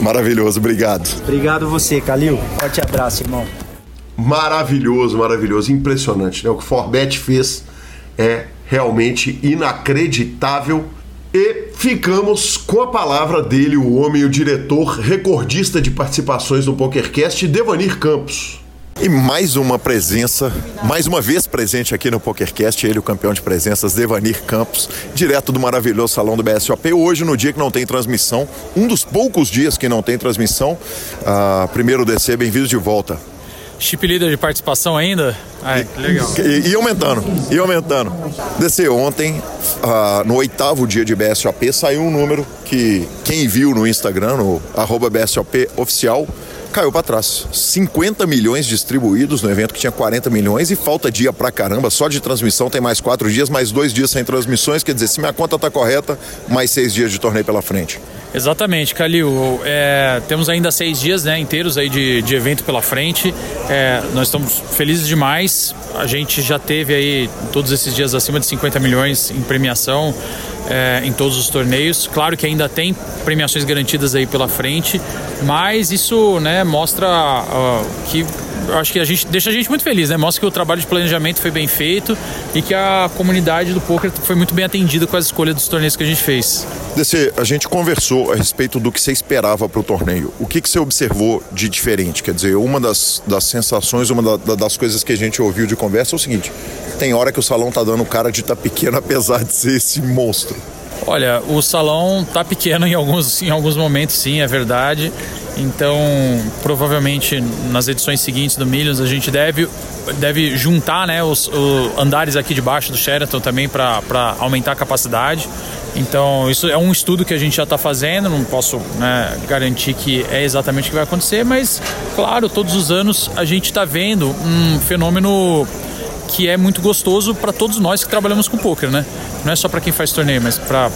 Maravilhoso, obrigado. Obrigado você, Calil. Forte abraço, irmão. Maravilhoso, maravilhoso, impressionante, né? O que Forbet fez é realmente inacreditável. E ficamos com a palavra dele, o homem, o diretor recordista de participações no PokerCast, Devanir Campos. E mais uma presença, mais uma vez presente aqui no PokerCast, ele, o campeão de presenças, Devanir Campos, direto do maravilhoso salão do BSOP. Hoje, no dia que não tem transmissão, um dos poucos dias que não tem transmissão. Uh, primeiro DC, bem-vindos de volta. Chip líder de participação ainda? Ai, que legal. E, e, aumentando, e aumentando. DC, ontem, uh, no oitavo dia de BSOP, saiu um número que quem viu no Instagram, no arroba BSOP oficial, caiu para trás. 50 milhões distribuídos no evento que tinha 40 milhões e falta dia pra caramba. Só de transmissão tem mais quatro dias, mais dois dias sem transmissões. Quer dizer, se minha conta tá correta, mais seis dias de torneio pela frente. Exatamente, Calil. É, temos ainda seis dias né, inteiros aí de, de evento pela frente. É, nós estamos felizes demais. A gente já teve aí todos esses dias acima de 50 milhões em premiação é, em todos os torneios. Claro que ainda tem premiações garantidas aí pela frente, mas isso né, mostra uh, que acho que a gente deixa a gente muito feliz, né? Mostra que o trabalho de planejamento foi bem feito e que a comunidade do poker foi muito bem atendida com as escolhas dos torneios que a gente fez. DC, a gente conversou a respeito do que você esperava para o torneio. O que, que você observou de diferente? Quer dizer, uma das, das sensações, uma da, das coisas que a gente ouviu de conversa é o seguinte: tem hora que o salão tá dando cara de tá pequeno, apesar de ser esse monstro. Olha, o salão tá pequeno em alguns, em alguns momentos, sim, é verdade. Então, provavelmente nas edições seguintes do Millions a gente deve, deve juntar né, os, os andares aqui de baixo do Sheraton também para aumentar a capacidade. Então, isso é um estudo que a gente já está fazendo, não posso né, garantir que é exatamente o que vai acontecer, mas, claro, todos os anos a gente está vendo um fenômeno que é muito gostoso para todos nós que trabalhamos com poker, né? Não é só para quem faz torneio, mas para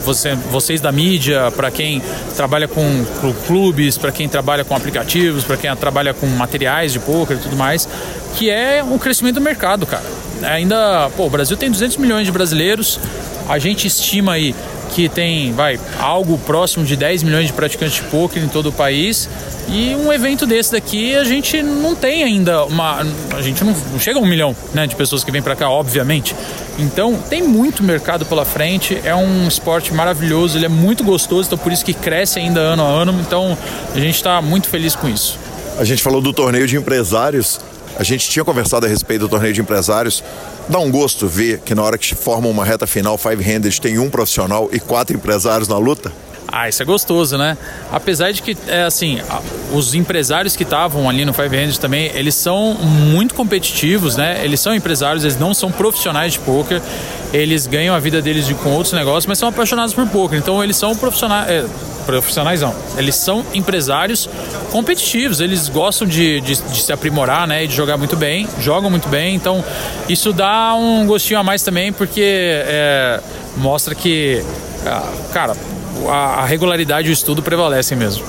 você, vocês da mídia, para quem trabalha com clubes, para quem trabalha com aplicativos, para quem trabalha com materiais de poker e tudo mais, que é um crescimento do mercado, cara. Ainda, pô, o Brasil tem 200 milhões de brasileiros, a gente estima aí que tem, vai, algo próximo de 10 milhões de praticantes de poker em todo o país. E um evento desse daqui a gente não tem ainda uma. A gente não, não chega a um milhão né, de pessoas que vêm para cá, obviamente. Então tem muito mercado pela frente, é um esporte maravilhoso, ele é muito gostoso, então por isso que cresce ainda ano a ano. Então a gente está muito feliz com isso. A gente falou do torneio de empresários. A gente tinha conversado a respeito do torneio de empresários. Dá um gosto ver que na hora que formam uma reta final, five-handed, tem um profissional e quatro empresários na luta? Ah, isso é gostoso, né? Apesar de que, é assim, os empresários que estavam ali no Five Hands também, eles são muito competitivos, né? Eles são empresários, eles não são profissionais de poker, eles ganham a vida deles de, com outros negócios, mas são apaixonados por poker. Então eles são profissionais. É, profissionais não, eles são empresários competitivos, eles gostam de, de, de, se aprimorar, né, e de jogar muito bem, jogam muito bem, então isso dá um gostinho a mais também, porque é, mostra que, ah, cara, a, regularidade e o estudo prevalecem mesmo.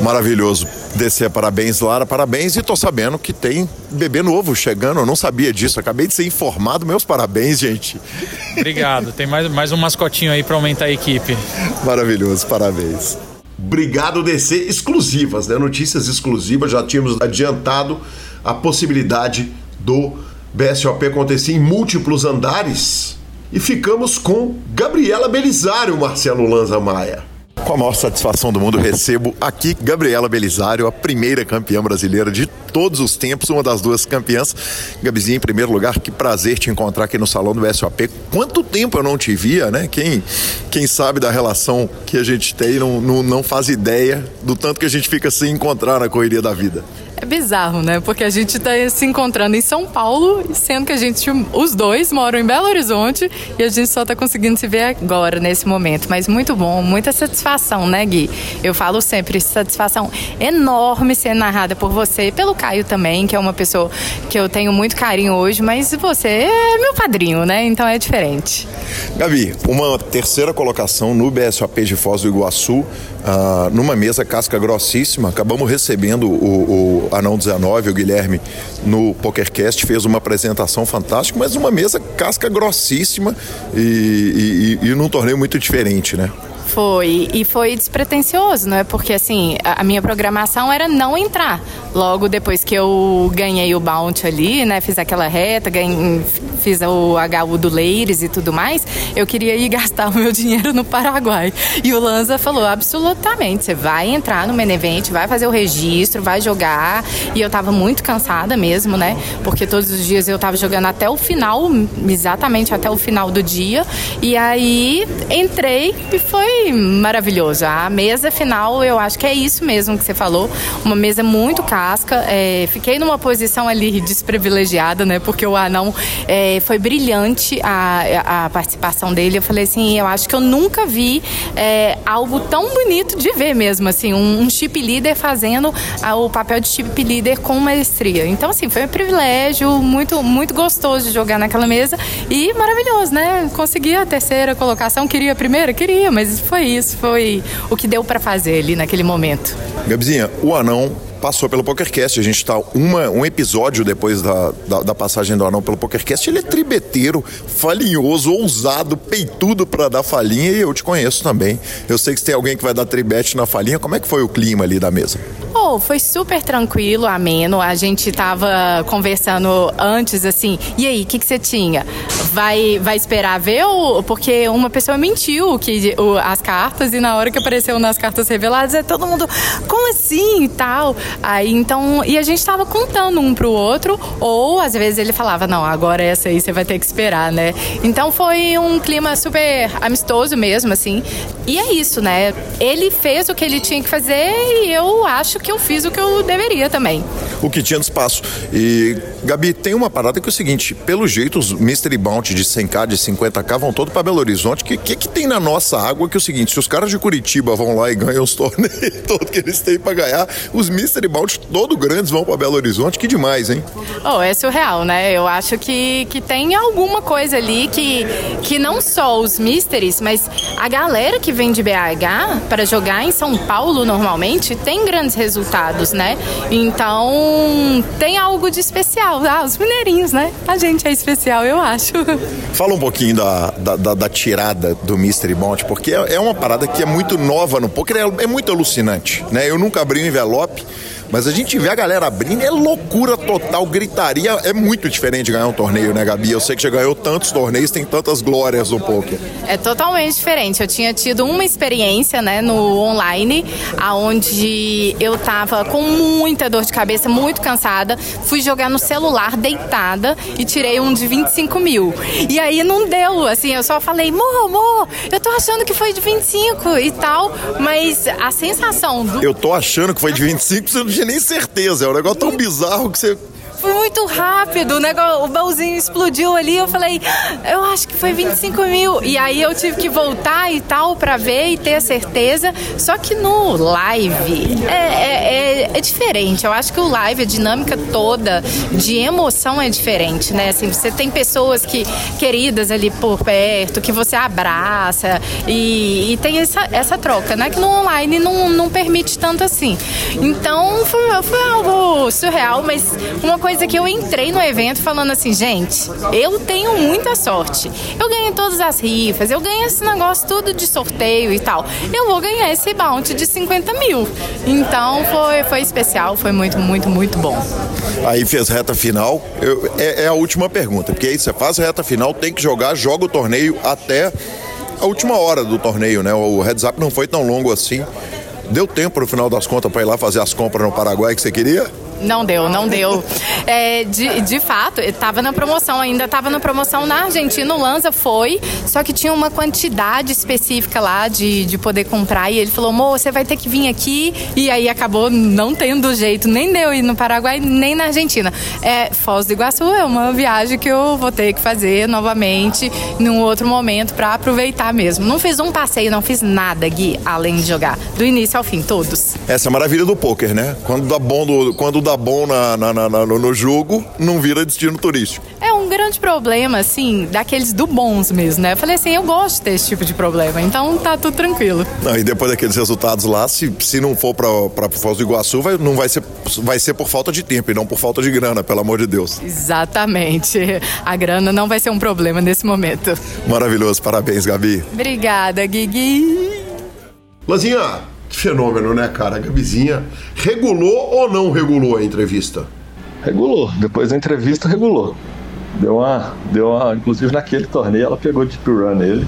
Maravilhoso. Descer, parabéns, Lara, parabéns. E tô sabendo que tem bebê novo chegando. Eu não sabia disso. Acabei de ser informado. Meus parabéns, gente. Obrigado. Tem mais, mais um mascotinho aí para aumentar a equipe. Maravilhoso, parabéns. Obrigado, DC. Exclusivas, né? Notícias exclusivas. Já tínhamos adiantado a possibilidade do BSOP acontecer em múltiplos andares e ficamos com Gabriela Belisário, Marcelo Lanza Maia. Com a maior satisfação do mundo, recebo aqui Gabriela Belisário, a primeira campeã brasileira de todos os tempos, uma das duas campeãs. Gabizinha, em primeiro lugar, que prazer te encontrar aqui no salão do SOP. Quanto tempo eu não te via, né? Quem, quem sabe da relação que a gente tem não, não, não faz ideia do tanto que a gente fica sem encontrar na correria da vida. É bizarro, né? Porque a gente está se encontrando em São Paulo, sendo que a gente, os dois moram em Belo Horizonte e a gente só está conseguindo se ver agora, nesse momento. Mas muito bom, muita satisfação, né, Gui? Eu falo sempre, satisfação enorme ser narrada por você e pelo Caio também, que é uma pessoa que eu tenho muito carinho hoje, mas você é meu padrinho, né? Então é diferente. Gabi, uma terceira colocação no BSOP de Foz do Iguaçu, uh, numa mesa casca grossíssima. Acabamos recebendo o, o Anão 19, o Guilherme, no PokerCast, fez uma apresentação fantástica, mas uma mesa casca grossíssima e, e, e num torneio muito diferente, né? Foi, e foi despretensioso, não é? Porque assim, a minha programação era não entrar. Logo depois que eu ganhei o bounty ali, né? Fiz aquela reta, ganhei, fiz o HU do Leires e tudo mais, eu queria ir gastar o meu dinheiro no Paraguai. E o Lanza falou: absolutamente, você vai entrar no Menevent, vai fazer o registro, vai jogar. E eu tava muito cansada mesmo, né? Porque todos os dias eu tava jogando até o final, exatamente até o final do dia. E aí entrei e foi maravilhoso. A mesa final, eu acho que é isso mesmo que você falou. Uma mesa muito casca. É, fiquei numa posição ali desprivilegiada, né? Porque o anão é, foi brilhante a, a participação dele. Eu falei assim, eu acho que eu nunca vi é, algo tão bonito de ver mesmo, assim, um, um chip leader fazendo a, o papel de chip leader com maestria. Então, assim, foi um privilégio, muito, muito gostoso de jogar naquela mesa e maravilhoso, né? Consegui a terceira colocação, queria a primeira? Queria, mas foi isso, foi o que deu para fazer ali naquele momento. Gabizinha, o anão passou pelo PokerCast. A gente está um episódio depois da, da, da, passagem do Anão pelo PokerCast. Ele é tribeteiro, falinhoso, ousado, peitudo para dar falinha e eu te conheço também. Eu sei que tem alguém que vai dar tribete na falinha. Como é que foi o clima ali da mesa? Oh, foi super tranquilo, ameno. A gente tava conversando antes, assim, e aí, o que, que você tinha? Vai, vai esperar ver? Ou, porque uma pessoa mentiu que o, as cartas e na hora que apareceu nas cartas reveladas, é todo mundo, como assim e tal? Aí então, e a gente tava contando um pro outro, ou às vezes ele falava, não, agora essa aí você vai ter que esperar, né? Então foi um clima super amistoso mesmo, assim. E é isso, né? Ele fez o que ele tinha que fazer e eu acho que eu fiz o que eu deveria também. O que tinha espaço. E, Gabi, tem uma parada que é o seguinte: pelo jeito, os Mystery Bounty de 100k, de 50k vão todo para Belo Horizonte. O que, que, que, tem na nossa água que é o seguinte: se os caras de Curitiba vão lá e ganham os torneios todos que eles têm para ganhar, os Mystery Bounty todo grandes vão para Belo Horizonte. Que demais, hein? Oh, é surreal, né? Eu acho que, que tem alguma coisa ali que, que não só os Mysteries, mas a galera que vem de BH para jogar em São Paulo normalmente tem grandes resultados, né? Então tem algo de especial. Ah, os mineirinhos, né? A gente é especial, eu acho. Fala um pouquinho da, da, da, da tirada do Mystery Bounty, porque é, é, uma parada que é muito nova no poker, é, é muito alucinante, né? Eu nunca abri um envelope. Mas a gente vê a galera abrindo, é loucura total, gritaria. É muito diferente ganhar um torneio, né, Gabi? Eu sei que já ganhou tantos torneios, tem tantas glórias no poker. É totalmente diferente. Eu tinha tido uma experiência, né, no online, aonde eu tava com muita dor de cabeça, muito cansada. Fui jogar no celular deitada e tirei um de 25 mil. E aí não deu, assim, eu só falei, amor, amor, eu tô achando que foi de 25 e tal, mas a sensação do. Eu tô achando que foi de 25, você não tinha nem certeza. É um negócio tão bizarro que você foi muito rápido, o, negócio, o baúzinho explodiu ali. Eu falei, eu acho que foi 25 mil. E aí eu tive que voltar e tal para ver e ter a certeza. Só que no live é, é, é, é, diferente. Eu acho que o live, a dinâmica toda de emoção é diferente, né? Assim, você tem pessoas que queridas ali por perto, que você abraça e, e tem essa, essa troca, né? Que no online não, não permite tanto assim. Então foi, foi algo surreal, mas uma coisa coisa que eu entrei no evento falando assim, gente, eu tenho muita sorte. Eu ganho todas as rifas, eu ganho esse negócio tudo de sorteio e tal. Eu vou ganhar esse bounty de 50 mil. Então foi, foi especial, foi muito, muito, muito bom. Aí fez reta final. Eu, é, é a última pergunta, porque aí você faz reta final, tem que jogar, joga o torneio até a última hora do torneio, né? O heads up não foi tão longo assim. Deu tempo no final das contas para ir lá fazer as compras no Paraguai que você queria? Não deu, não deu. É, de, de fato, estava na promoção, ainda estava na promoção na Argentina, o Lanza foi, só que tinha uma quantidade específica lá de, de poder comprar. E ele falou, amor, você vai ter que vir aqui. E aí acabou não tendo jeito, nem deu ir no Paraguai, nem na Argentina. É, Foz do Iguaçu é uma viagem que eu vou ter que fazer novamente num outro momento para aproveitar mesmo. Não fiz um passeio, não fiz nada, Gui, além de jogar. Do início ao fim, todos. Essa é a maravilha do poker, né? Quando dá bom, do, quando dá dá bom na, na, na, no jogo, não vira destino turístico. É um grande problema, assim, daqueles do bons mesmo, né? Eu falei assim, eu gosto de ter esse tipo de problema, então tá tudo tranquilo. Não, e depois daqueles resultados lá, se, se não for para Foz do Iguaçu, vai, não vai ser, vai ser por falta de tempo e não por falta de grana, pelo amor de Deus. Exatamente. A grana não vai ser um problema nesse momento. Maravilhoso, parabéns, Gabi. Obrigada, Guigui. Lanzinha, que fenômeno, né, cara? A Gabizinha regulou ou não regulou a entrevista? Regulou. Depois da entrevista, regulou. Deu uma. Deu uma. Inclusive naquele torneio ela pegou de run nele.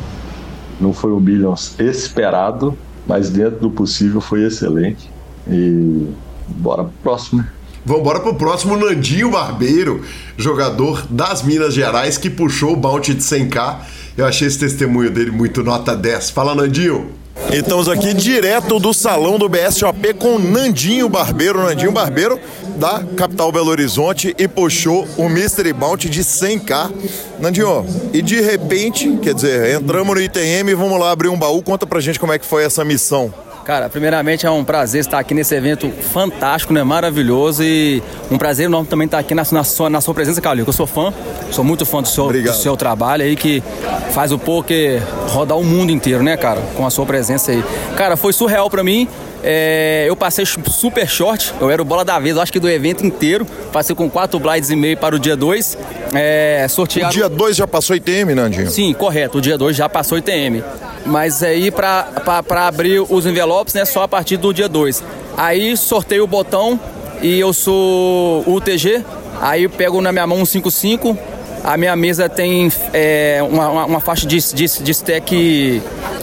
Não foi o Billions esperado, mas dentro do possível foi excelente. E bora pro próximo, né? Vamos embora pro próximo, Nandinho Barbeiro, jogador das Minas Gerais, que puxou o bounty de 100k. Eu achei esse testemunho dele muito nota 10. Fala, Nandinho. E estamos aqui direto do salão do BSOP com Nandinho Barbeiro. Nandinho Barbeiro da capital Belo Horizonte e puxou o Mystery Bounty de 100k. Nandinho, e de repente, quer dizer, entramos no ITM, vamos lá abrir um baú. Conta pra gente como é que foi essa missão. Cara, primeiramente é um prazer estar aqui nesse evento fantástico, né? Maravilhoso e um prazer enorme também estar aqui na, na, sua, na sua presença, Carlinhos. Eu sou fã, sou muito fã do seu, do seu trabalho aí que faz o poker rodar o mundo inteiro, né, cara? Com a sua presença aí. Cara, foi surreal para mim. É, eu passei super short, eu era o bola da vez, acho que do evento inteiro. Passei com quatro blinds e meio para o dia 2. É, sorteado... O dia 2 já passou ITM, Nandinho? Sim, correto. O dia 2 já passou ITM. Mas aí para abrir os envelopes, né, só a partir do dia 2. Aí sorteio o botão e eu sou UTG. Aí eu pego na minha mão um 55. A minha mesa tem é, uma, uma, faixa de, de, de stack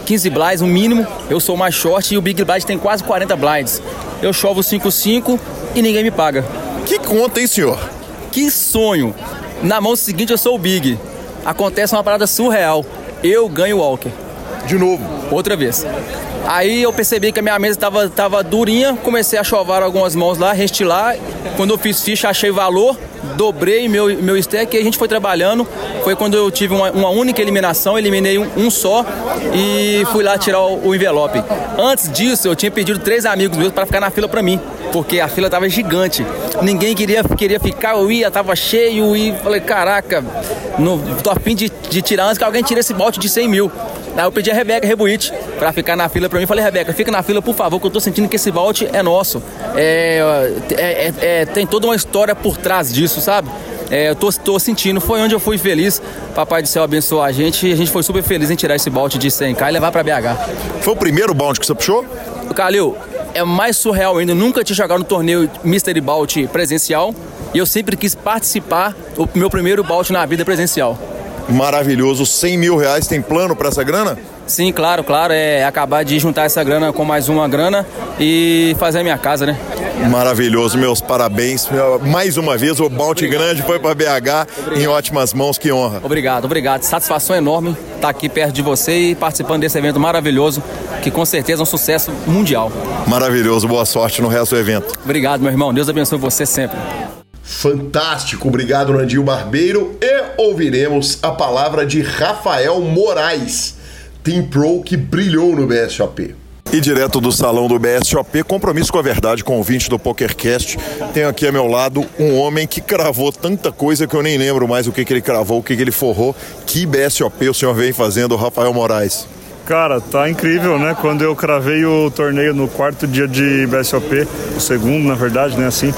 15 blinds, o um mínimo. Eu sou mais short e o Big Blind tem quase 40 blinds. Eu chovo 5-5 e ninguém me paga. Que conta, hein, senhor? Que sonho! Na mão seguinte eu sou o Big. Acontece uma parada surreal. Eu ganho o Walker. De novo? Outra vez. Aí eu percebi que a minha mesa estava tava durinha, comecei a chovar algumas mãos lá, restilar. Quando eu fiz ficha, achei valor, dobrei meu, meu stack e a gente foi trabalhando. Foi quando eu tive uma, uma única eliminação, eliminei um, um, só e fui lá tirar o, o, envelope. Antes disso, eu tinha pedido três amigos meus para ficar na fila para mim, porque a fila estava gigante. Ninguém queria, queria ficar, eu ia, tava cheio e falei, caraca, no, tô a fim de, de tirar antes que alguém tire esse bote de 100 mil. Aí eu pedi a Rebeca Rebuit pra ficar na fila pra mim. Falei, Rebeca, fica na fila, por favor, que eu tô sentindo que esse vault é nosso. É, é, é, é, tem toda uma história por trás disso, sabe? É, eu tô, tô, sentindo, foi onde eu fui feliz. Papai do céu abençoou a gente e a gente foi super feliz em tirar esse balde de 100k e levar pra BH. Foi o primeiro balde que você puxou? Calil, é mais surreal ainda. Eu nunca tinha jogado no torneio Mystery Bout presencial e eu sempre quis participar o meu primeiro bout na vida presencial maravilhoso. 100 mil reais, tem plano para essa grana? Sim, claro, claro. É acabar de juntar essa grana com mais uma grana e fazer a minha casa, né? Maravilhoso, meus parabéns. Mais uma vez, o Bounty Grande foi para BH obrigado. em ótimas mãos, que honra. Obrigado, obrigado. Satisfação enorme estar aqui perto de você e participando desse evento maravilhoso, que com certeza é um sucesso mundial. Maravilhoso, boa sorte no resto do evento. Obrigado, meu irmão. Deus abençoe você sempre. Fantástico, obrigado Nandinho Barbeiro. E ouviremos a palavra de Rafael Moraes, Team Pro que brilhou no BSOP. E direto do salão do BSOP, compromisso com a verdade, ouvinte do PokerCast. Tenho aqui ao meu lado um homem que cravou tanta coisa que eu nem lembro mais o que, que ele cravou, o que, que ele forrou. Que BSOP o senhor vem fazendo, Rafael Moraes? Cara, tá incrível, né? Quando eu cravei o torneio no quarto dia de BSOP, o segundo, na verdade, né? Assim,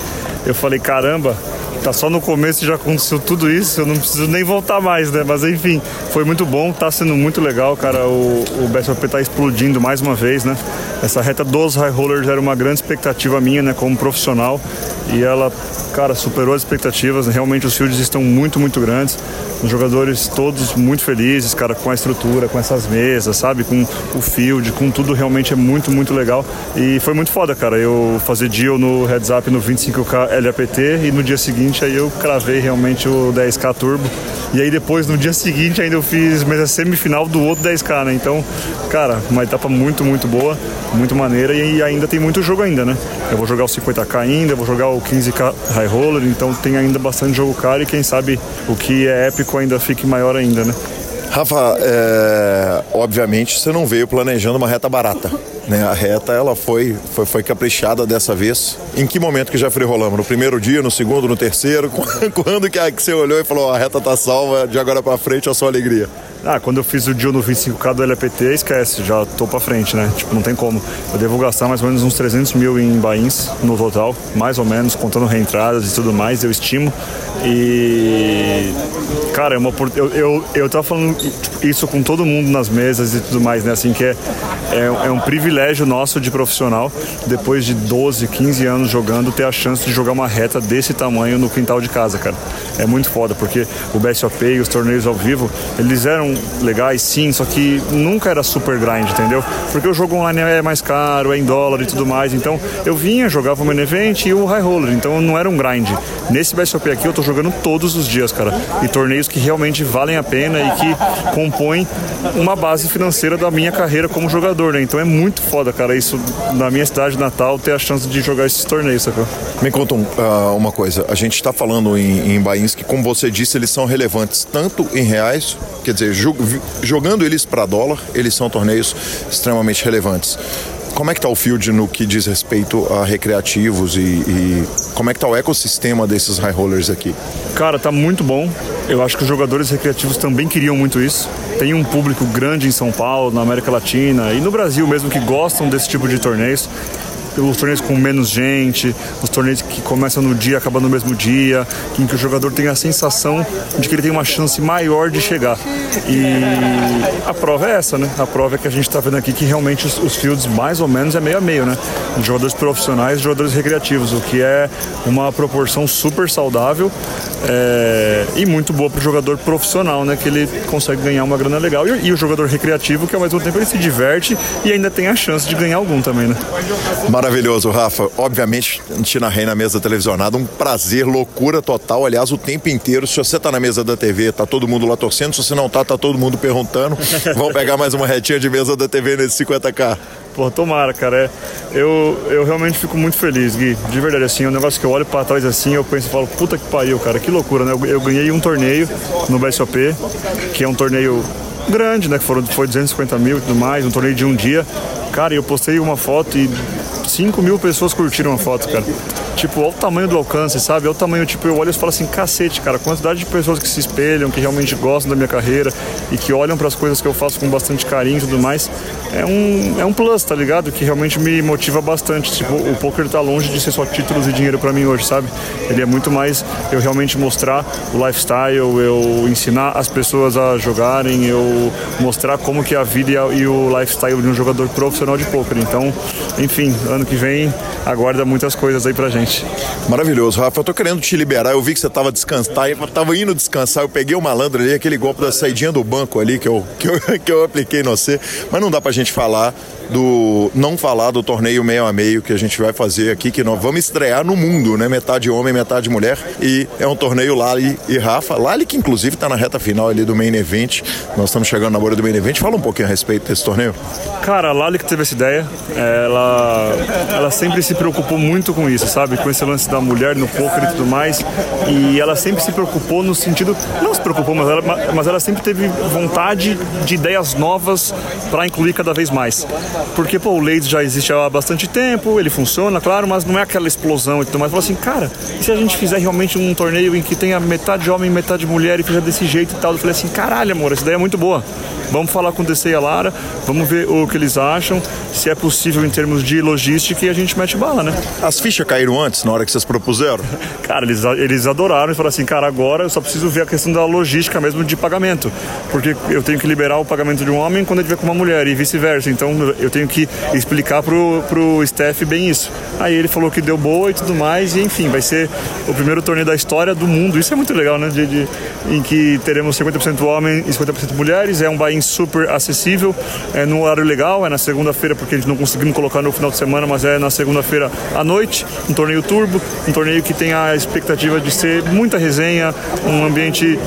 eu falei, caramba, tá só no começo já aconteceu tudo isso, eu não preciso nem voltar mais, né? Mas enfim, foi muito bom, tá sendo muito legal, cara. O, o BSOP tá explodindo mais uma vez, né? Essa reta dos high rollers era uma grande expectativa minha, né, como profissional. E ela, cara, superou as expectativas. Realmente os fields estão muito, muito grandes. Os jogadores todos muito felizes, cara, com a estrutura, com essas mesas, sabe? Com o field, com tudo realmente é muito, muito legal. E foi muito foda, cara. Eu fazer deal no heads up no 25K LAPT e no dia seguinte aí eu cravei realmente o 10K Turbo. E aí depois, no dia seguinte, ainda eu fiz mesa semifinal do outro 10K, né? Então, cara, uma etapa muito, muito boa, muito maneira e ainda tem muito jogo ainda, né? Eu vou jogar o 50K ainda, vou jogar o 15K High Roller, então tem ainda bastante jogo caro e quem sabe o que é épico ainda fique maior ainda, né? Rafa, é, obviamente você não veio planejando uma reta barata. Né? A reta ela foi, foi, foi caprichada dessa vez. Em que momento que já free rolamos? No primeiro dia, no segundo, no terceiro? Quando que, que você olhou e falou a reta tá salva, de agora para frente é só alegria? Ah, quando eu fiz o deal no 25K do LPT, esquece, já tô pra frente, né? Tipo, não tem como. Eu devo gastar mais ou menos uns 300 mil em bains no total, mais ou menos, contando reentradas e tudo mais, eu estimo. E. Cara, é uma, eu, eu, eu tava falando isso com todo mundo nas mesas e tudo mais, né? Assim, que é, é, é um privilégio nosso de profissional, depois de 12, 15 anos jogando, ter a chance de jogar uma reta desse tamanho no quintal de casa, cara. É muito foda, porque o BSOP e os torneios ao vivo, eles eram legais sim, só que nunca era super grind, entendeu? Porque o jogo online é mais caro, é em dólar e tudo mais. Então eu vinha, jogava o main event e o high roller, então não era um grind. Nesse BSOP aqui eu tô jogando todos os dias, cara. E torneios que realmente valem a pena e que compõem uma base financeira da minha carreira como jogador, né? Então é muito foda, cara, isso na minha cidade natal ter a chance de jogar esses torneios, sacou? Me conta um, uh, uma coisa, a gente está falando em, em que, como você disse, eles são relevantes tanto em reais, quer dizer, jogando eles para dólar, eles são torneios extremamente relevantes. Como é que está o field no que diz respeito a recreativos e, e como é que está o ecossistema desses high rollers aqui? Cara, tá muito bom. Eu acho que os jogadores recreativos também queriam muito isso. Tem um público grande em São Paulo, na América Latina e no Brasil mesmo que gostam desse tipo de torneios os torneios com menos gente, os torneios que começam no dia, acabam no mesmo dia, em que o jogador tem a sensação de que ele tem uma chance maior de chegar. E a prova é essa, né? A prova é que a gente está vendo aqui que realmente os, os, fields mais ou menos é meio a meio, né? De jogadores profissionais e jogadores recreativos, o que é uma proporção super saudável é, e muito boa para o jogador profissional, né? Que ele consegue ganhar uma grana legal. E, e, o jogador recreativo, que ao mesmo tempo ele se diverte e ainda tem a chance de ganhar algum também, né? Maravilhoso, Rafa. Obviamente, Tina Rei na mesa televisionada, um prazer, loucura total. Aliás, o tempo inteiro, se você tá na mesa da TV, tá todo mundo lá torcendo. Se você não tá, tá todo mundo perguntando. Vamos pegar mais uma retinha de mesa da TV nesse 50K. Pô, tomara, cara. É, eu, eu realmente fico muito feliz, Gui. De verdade, assim, é um negócio que eu olho para trás assim, eu penso e falo, puta que pariu, cara, que loucura, né? Eu, eu ganhei um torneio no BSOP, que é um torneio grande, né? Que foram, foi 250 mil e tudo mais, um torneio de um dia. Cara, eu postei uma foto e 5 mil pessoas curtiram a foto, cara. Tipo, olha o tamanho do alcance, sabe? Olha o tamanho, tipo, eu olho e falo assim, cacete, cara, a quantidade de pessoas que se espelham, que realmente gostam da minha carreira e que olham para as coisas que eu faço com bastante carinho e tudo mais, é um, é um plus, tá ligado? Que realmente me motiva bastante. Tipo, o poker tá longe de ser só títulos e dinheiro para mim hoje, sabe? Ele é muito mais eu realmente mostrar o lifestyle, eu ensinar as pessoas a jogarem, eu mostrar como que é a vida e o lifestyle de um jogador profissional de poker. Então, enfim, ano que vem aguarda muitas coisas aí pra gente. Maravilhoso, Rafa. Eu tô querendo te liberar. Eu vi que você tava descansar, tava indo descansar. Eu peguei o malandro ali, aquele golpe da saidinha do banco ali que eu, que eu, que eu apliquei no você. Mas não dá pra gente falar do. não falar do torneio meio a meio que a gente vai fazer aqui, que nós vamos estrear no mundo, né? Metade homem, metade mulher. E é um torneio Lali e Rafa. Lali, que inclusive tá na reta final ali do main event. Nós estamos chegando na borda do main event. Fala um pouquinho a respeito desse torneio. Cara, a Lali que teve essa ideia, ela, ela sempre se preocupou muito com isso, sabe? Com esse lance da mulher no poker e tudo mais. E ela sempre se preocupou no sentido. Não se preocupou, mas ela, mas ela sempre teve vontade de ideias novas para incluir cada vez mais. Porque, pô, o Ladies já existe há bastante tempo, ele funciona, claro, mas não é aquela explosão e tudo mais. Falou assim, cara, e se a gente fizer realmente um torneio em que tenha metade homem, metade mulher e fizer desse jeito e tal? Eu falei assim, caralho, amor, essa ideia é muito boa. Vamos falar com o DC e a Lara, vamos ver o que eles acham, se é possível em termos de logística e a gente mete bala, né? As fichas caíram antes, na hora que vocês propuseram? cara, eles, eles adoraram e falaram assim, cara, agora eu só preciso ver a questão da logística mesmo de pagamento. Porque eu tenho que liberar o pagamento de um homem quando ele tiver com uma mulher e vice-versa. Então eu tenho que explicar pro, pro staff bem isso. Aí ele falou que deu boa e tudo mais, e enfim, vai ser o primeiro torneio da história do mundo. Isso é muito legal, né? De, de em que teremos 50% homens e 50% mulheres. É um buy super acessível, é no horário legal, é na segunda-feira, porque eles não conseguimos colocar no final de semana, mas é na segunda-feira à noite, um torneio turbo, um torneio que tem a expectativa de ser muita resenha, um ambiente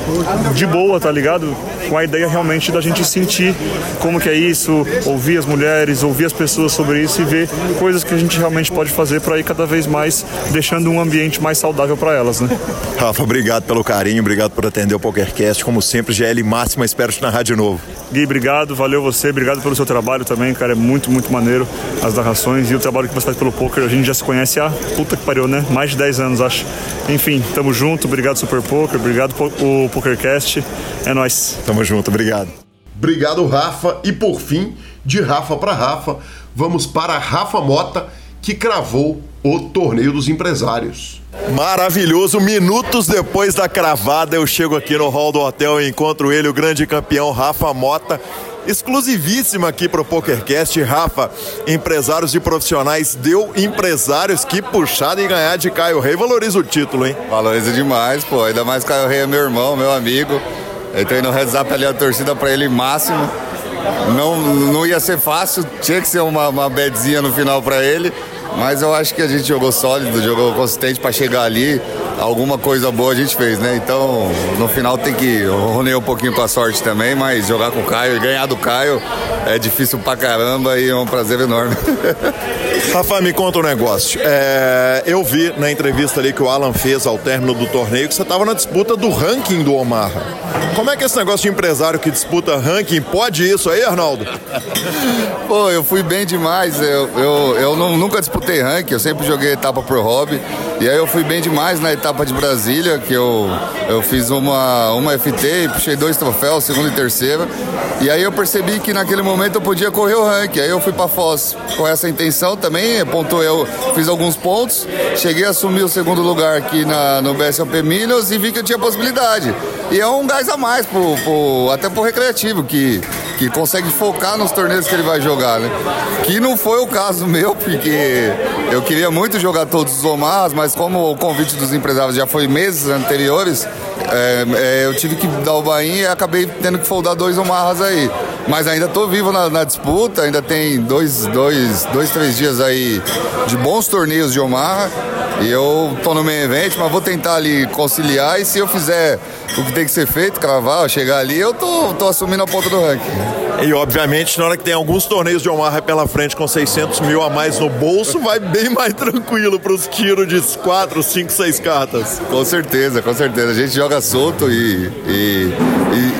de boa, tá ligado? Com a ideia realmente da gente sentir como que é isso, ouvir as mulheres, ouvir as pessoas sobre isso e ver coisas que a gente realmente pode fazer para ir cada vez mais deixando um ambiente mais saudável para elas, né? Rafa, obrigado pelo carinho, obrigado por atender o PokerCast. Como sempre, GL Máxima, espero te narrar de novo. Gui, obrigado, valeu você, obrigado pelo seu trabalho também, cara, é muito, muito maneiro as narrações e o trabalho que você faz pelo poker, a gente já se conhece há, puta que pariu, né? Mais de 10 anos, acho. Enfim, tamo junto, obrigado Super Poker, obrigado o PokerCast, é nóis. Tamo junto, obrigado. Obrigado, Rafa. E por fim, de Rafa para Rafa, vamos para Rafa Mota, que cravou o torneio dos empresários. Maravilhoso. Minutos depois da cravada, eu chego aqui no hall do hotel e encontro ele, o grande campeão Rafa Mota. Exclusivíssima aqui pro PokerCast, Rafa. Empresários e profissionais deu empresários que puxada em ganhar de Caio Rei. Valoriza o título, hein? Valoriza demais, pô. Ainda mais Caio Rei é meu irmão, meu amigo. Entrei no up ali a torcida pra ele máximo. Não, não ia ser fácil, tinha que ser uma, uma bedzinha no final pra ele. Mas eu acho que a gente jogou sólido, jogou consistente para chegar ali. Alguma coisa boa a gente fez, né? Então, no final tem que ronear um pouquinho com a sorte também, mas jogar com o Caio e ganhar do Caio é difícil pra caramba e é um prazer enorme. Rafa, me conta um negócio. É, eu vi na entrevista ali que o Alan fez ao término do torneio que você estava na disputa do ranking do Omaha. Como é que esse negócio de empresário que disputa ranking pode isso aí, Arnaldo? Pô, eu fui bem demais. Eu, eu, eu não, nunca disputei ranking, eu sempre joguei etapa pro hobby. E aí eu fui bem demais na etapa de Brasília, que eu, eu fiz uma, uma FT puxei dois troféus, segundo e terceiro. E aí eu percebi que naquele momento eu podia correr o ranking. Aí eu fui pra Foz com essa intenção também, pontou eu, fiz alguns pontos, cheguei a assumir o segundo lugar aqui na, no BSOP Milhos e vi que eu tinha possibilidade. E é um gás a mais, pro, pro, até pro recreativo, que, que consegue focar nos torneios que ele vai jogar, né? Que não foi o caso meu, porque eu queria muito jogar todos os Omars, mas como o convite dos empresários já foi meses anteriores, é, é, eu tive que dar o bain e acabei tendo que foldar dois Omarras aí. Mas ainda tô vivo na, na, disputa, ainda tem dois, dois, dois, três dias aí de bons torneios de Omaha. E eu tô no meio evento, mas vou tentar ali conciliar e se eu fizer o que tem que ser feito, cravar, chegar ali, eu tô, tô assumindo a ponta do ranking. E obviamente, na hora que tem alguns torneios de Omaha pela frente com 600 mil a mais no bolso, vai bem mais tranquilo para os tiros de 4, 5, 6 cartas. Com certeza, com certeza. A gente joga solto e, e,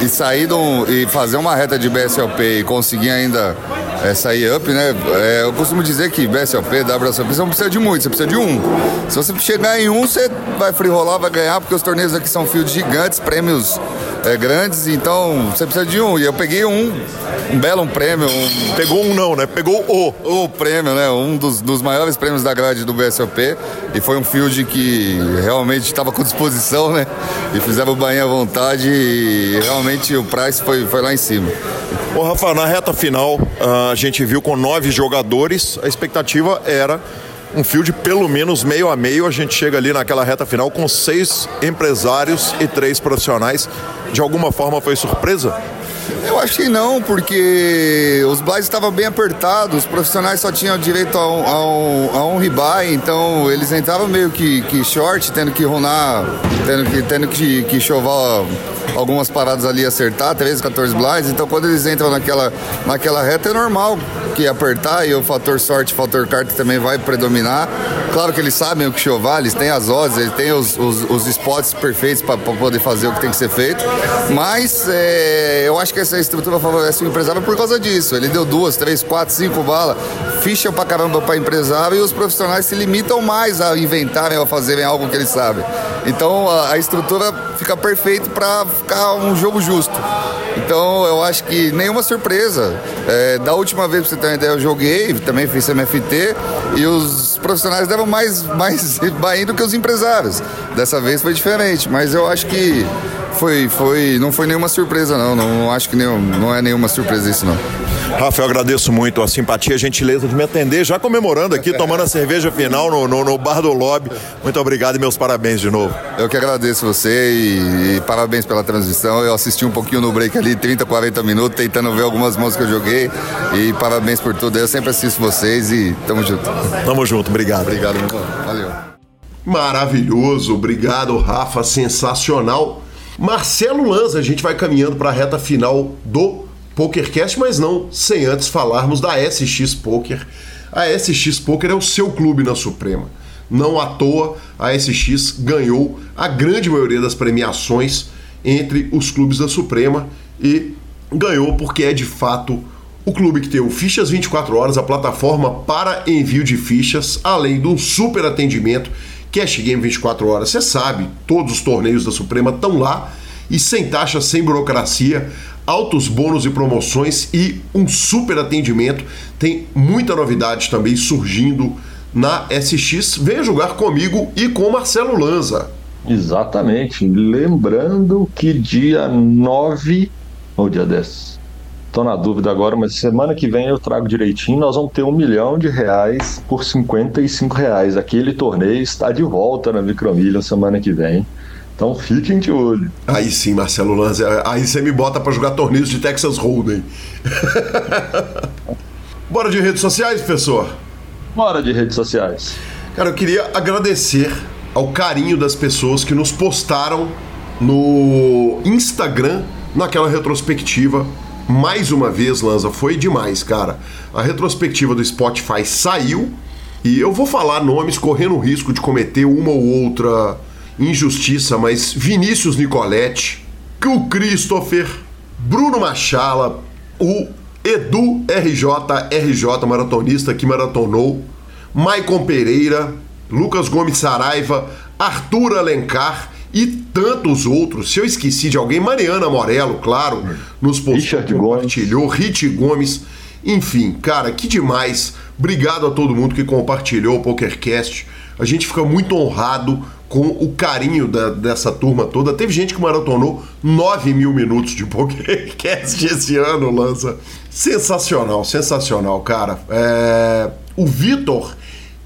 e, e sair um, e fazer uma reta de BSLP e conseguir ainda é, sair up, né? É, eu costumo dizer que BSLP, WSLP, você não precisa de muito, você precisa de um. Se você chegar em um, você vai free rolar, vai ganhar, porque os torneios aqui são fios gigantes, prêmios é, grandes, então você precisa de um. E eu peguei um, um belo um prêmio. Um... Pegou um não, né? Pegou o. O prêmio, né? Um dos, dos maiores prêmios da grade do BSOP. E foi um field que realmente estava com disposição, né? E fizeram o banho à vontade e realmente o price foi, foi lá em cima. Ô Rafa, na reta final a gente viu com nove jogadores, a expectativa era um field pelo menos meio a meio. A gente chega ali naquela reta final com seis empresários e três profissionais. De alguma forma foi surpresa? Eu acho que não, porque os blinds estavam bem apertados, os profissionais só tinham direito a um, a um, a um rebuy, então eles entravam meio que, que short, tendo que runar, tendo que, tendo que, que chovar algumas paradas ali acertar, 13, 14 blinds, então quando eles entram naquela, naquela reta é normal que apertar e o fator sorte, fator carta também vai predominar. Claro que eles sabem o que chovar, eles têm as odds, eles têm os, os, os spots perfeitos para poder fazer o que tem que ser feito, mas é, eu acho que essa estrutura favorece o empresário por causa disso. Ele deu duas, três, quatro, cinco balas, ficha pra caramba para empresário e os profissionais se limitam mais a inventarem a fazerem algo que eles sabem. Então a, a estrutura fica perfeita para ficar um jogo justo. Então eu acho que nenhuma surpresa. É, da última vez, pra você ter uma ideia, eu joguei, também fiz MFT, e os profissionais deram mais, mais bain do que os empresários. Dessa vez foi diferente, mas eu acho que foi, foi, não foi nenhuma surpresa, não. Não, não acho que nenhum, não é nenhuma surpresa isso, não. Rafael, agradeço muito a simpatia, a gentileza de me atender, já comemorando aqui, tomando a cerveja final no, no, no, bar do lobby. Muito obrigado e meus parabéns de novo. Eu que agradeço você e, e, parabéns pela transmissão. Eu assisti um pouquinho no break ali, 30, 40 minutos, tentando ver algumas músicas que eu joguei. E parabéns por tudo. Eu sempre assisto vocês e tamo junto. Tamo junto, obrigado. Obrigado, meu. Valeu. Maravilhoso, obrigado, Rafa, sensacional. Marcelo Lanza, a gente vai caminhando para a reta final do PokerCast, mas não sem antes falarmos da SX Poker. A SX Poker é o seu clube na Suprema. Não à toa, a SX ganhou a grande maioria das premiações entre os clubes da Suprema e ganhou porque é de fato o clube que tem o Fichas 24 Horas, a plataforma para envio de fichas, além de um super atendimento Cash Game 24 horas, você sabe, todos os torneios da Suprema estão lá e sem taxa, sem burocracia. Altos bônus e promoções e um super atendimento. Tem muita novidade também surgindo na SX. Venha jogar comigo e com Marcelo Lanza. Exatamente. Lembrando que dia 9 ou dia 10. Tô na dúvida agora, mas semana que vem eu trago direitinho. Nós vamos ter um milhão de reais por 55 reais. Aquele torneio está de volta na Micromilha semana que vem. Então fiquem de olho. Aí sim, Marcelo Lanza. Aí você me bota para jogar torneios de Texas Hold'em. Bora de redes sociais, professor? Bora de redes sociais. Cara, eu queria agradecer ao carinho das pessoas que nos postaram no Instagram naquela retrospectiva. Mais uma vez, Lanza, foi demais, cara. A retrospectiva do Spotify saiu e eu vou falar nomes correndo o risco de cometer uma ou outra injustiça, mas Vinícius Nicoletti, o Christopher, Bruno Machala, o Edu RJ, RJ maratonista que maratonou, Maicon Pereira, Lucas Gomes Saraiva, Arthur Alencar e tantos outros. Se eu esqueci de alguém, Mariana Morello, claro, nos postou, compartilhou, Rit Gomes. Enfim, cara, que demais. Obrigado a todo mundo que compartilhou o PokerCast. A gente fica muito honrado com o carinho da, dessa turma toda. Teve gente que maratonou 9 mil minutos de PokerCast esse ano, Lança. Sensacional, sensacional, cara. É... O Vitor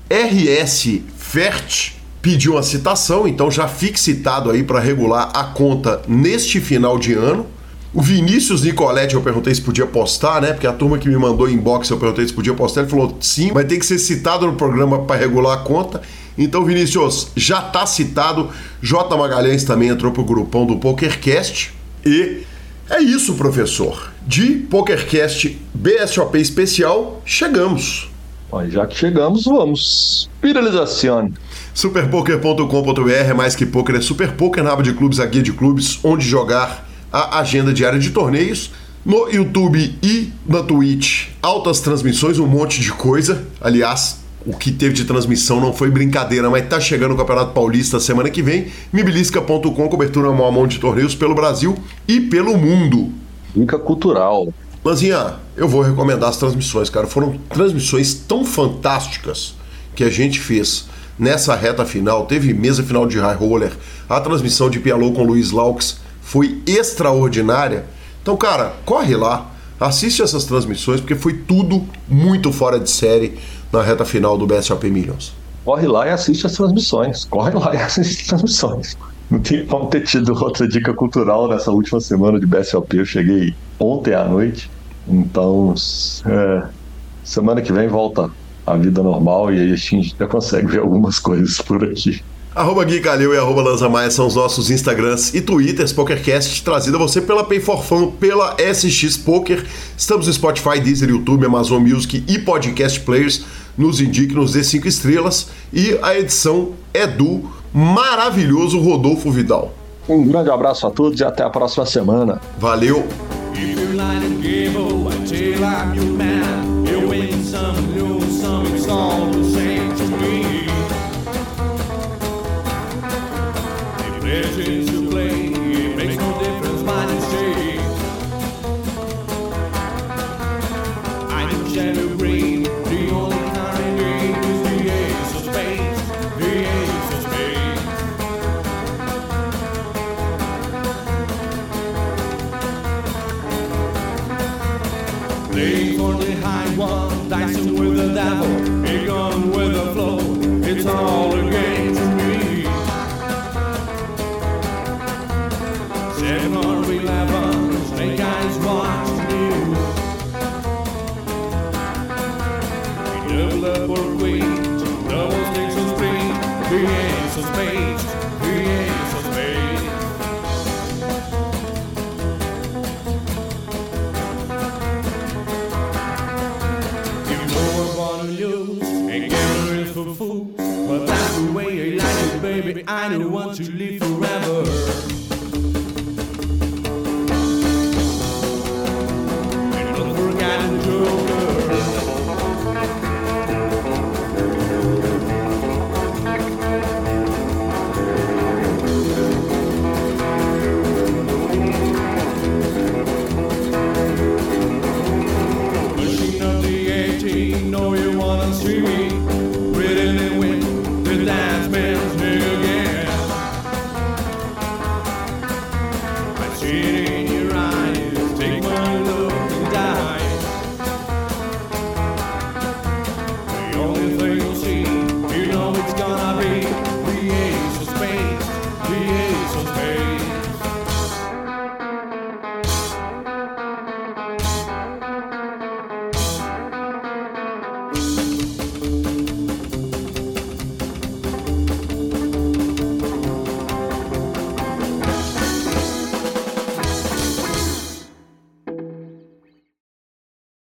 RS Fert pediu uma citação, então já fique citado aí para regular a conta neste final de ano. O Vinícius Nicoletti, eu perguntei se podia postar, né? Porque a turma que me mandou inbox, eu perguntei se podia postar. Ele falou sim, mas tem que ser citado no programa para regular a conta. Então, Vinícius, já tá citado. J. Magalhães também entrou pro grupão do PokerCast. E é isso, professor. De PokerCast BSOP especial, chegamos. Bom, já que chegamos, vamos. Viralização. Superpoker.com.br é mais que poker, é Super Poker na aba de clubes, a guia de clubes, onde jogar a agenda diária de torneios. No YouTube e na Twitch, altas transmissões, um monte de coisa. Aliás, o que teve de transmissão não foi brincadeira, mas tá chegando o Campeonato Paulista semana que vem. Mibilisca.com, cobertura mão a mão de torneios pelo Brasil e pelo mundo. Dica cultural. Lanzinha, eu vou recomendar as transmissões, cara. Foram transmissões tão fantásticas que a gente fez nessa reta final. Teve mesa final de High Roller, a transmissão de Pialô com Luiz Laux foi extraordinária. Então, cara, corre lá, assiste essas transmissões, porque foi tudo muito fora de série na reta final do BSOP Millions. Corre lá e assiste as transmissões. Corre lá e assiste as transmissões. Não tem como ter tido outra dica cultural nessa última semana de BSOP. Eu cheguei ontem à noite. Então, é, semana que vem volta a vida normal e aí a gente já consegue ver algumas coisas por aqui. Arroba Gui Calil e arroba Lanza Maia são os nossos Instagrams e Twitters PokerCast, trazido a você pela Pay for Fun, pela SX Poker. Estamos no Spotify, Deezer, YouTube, Amazon Music e Podcast Players. Nos indique, nos dê cinco estrelas. E a edição é do maravilhoso Rodolfo Vidal. Um grande abraço a todos e até a próxima semana. Valeu! Jerry.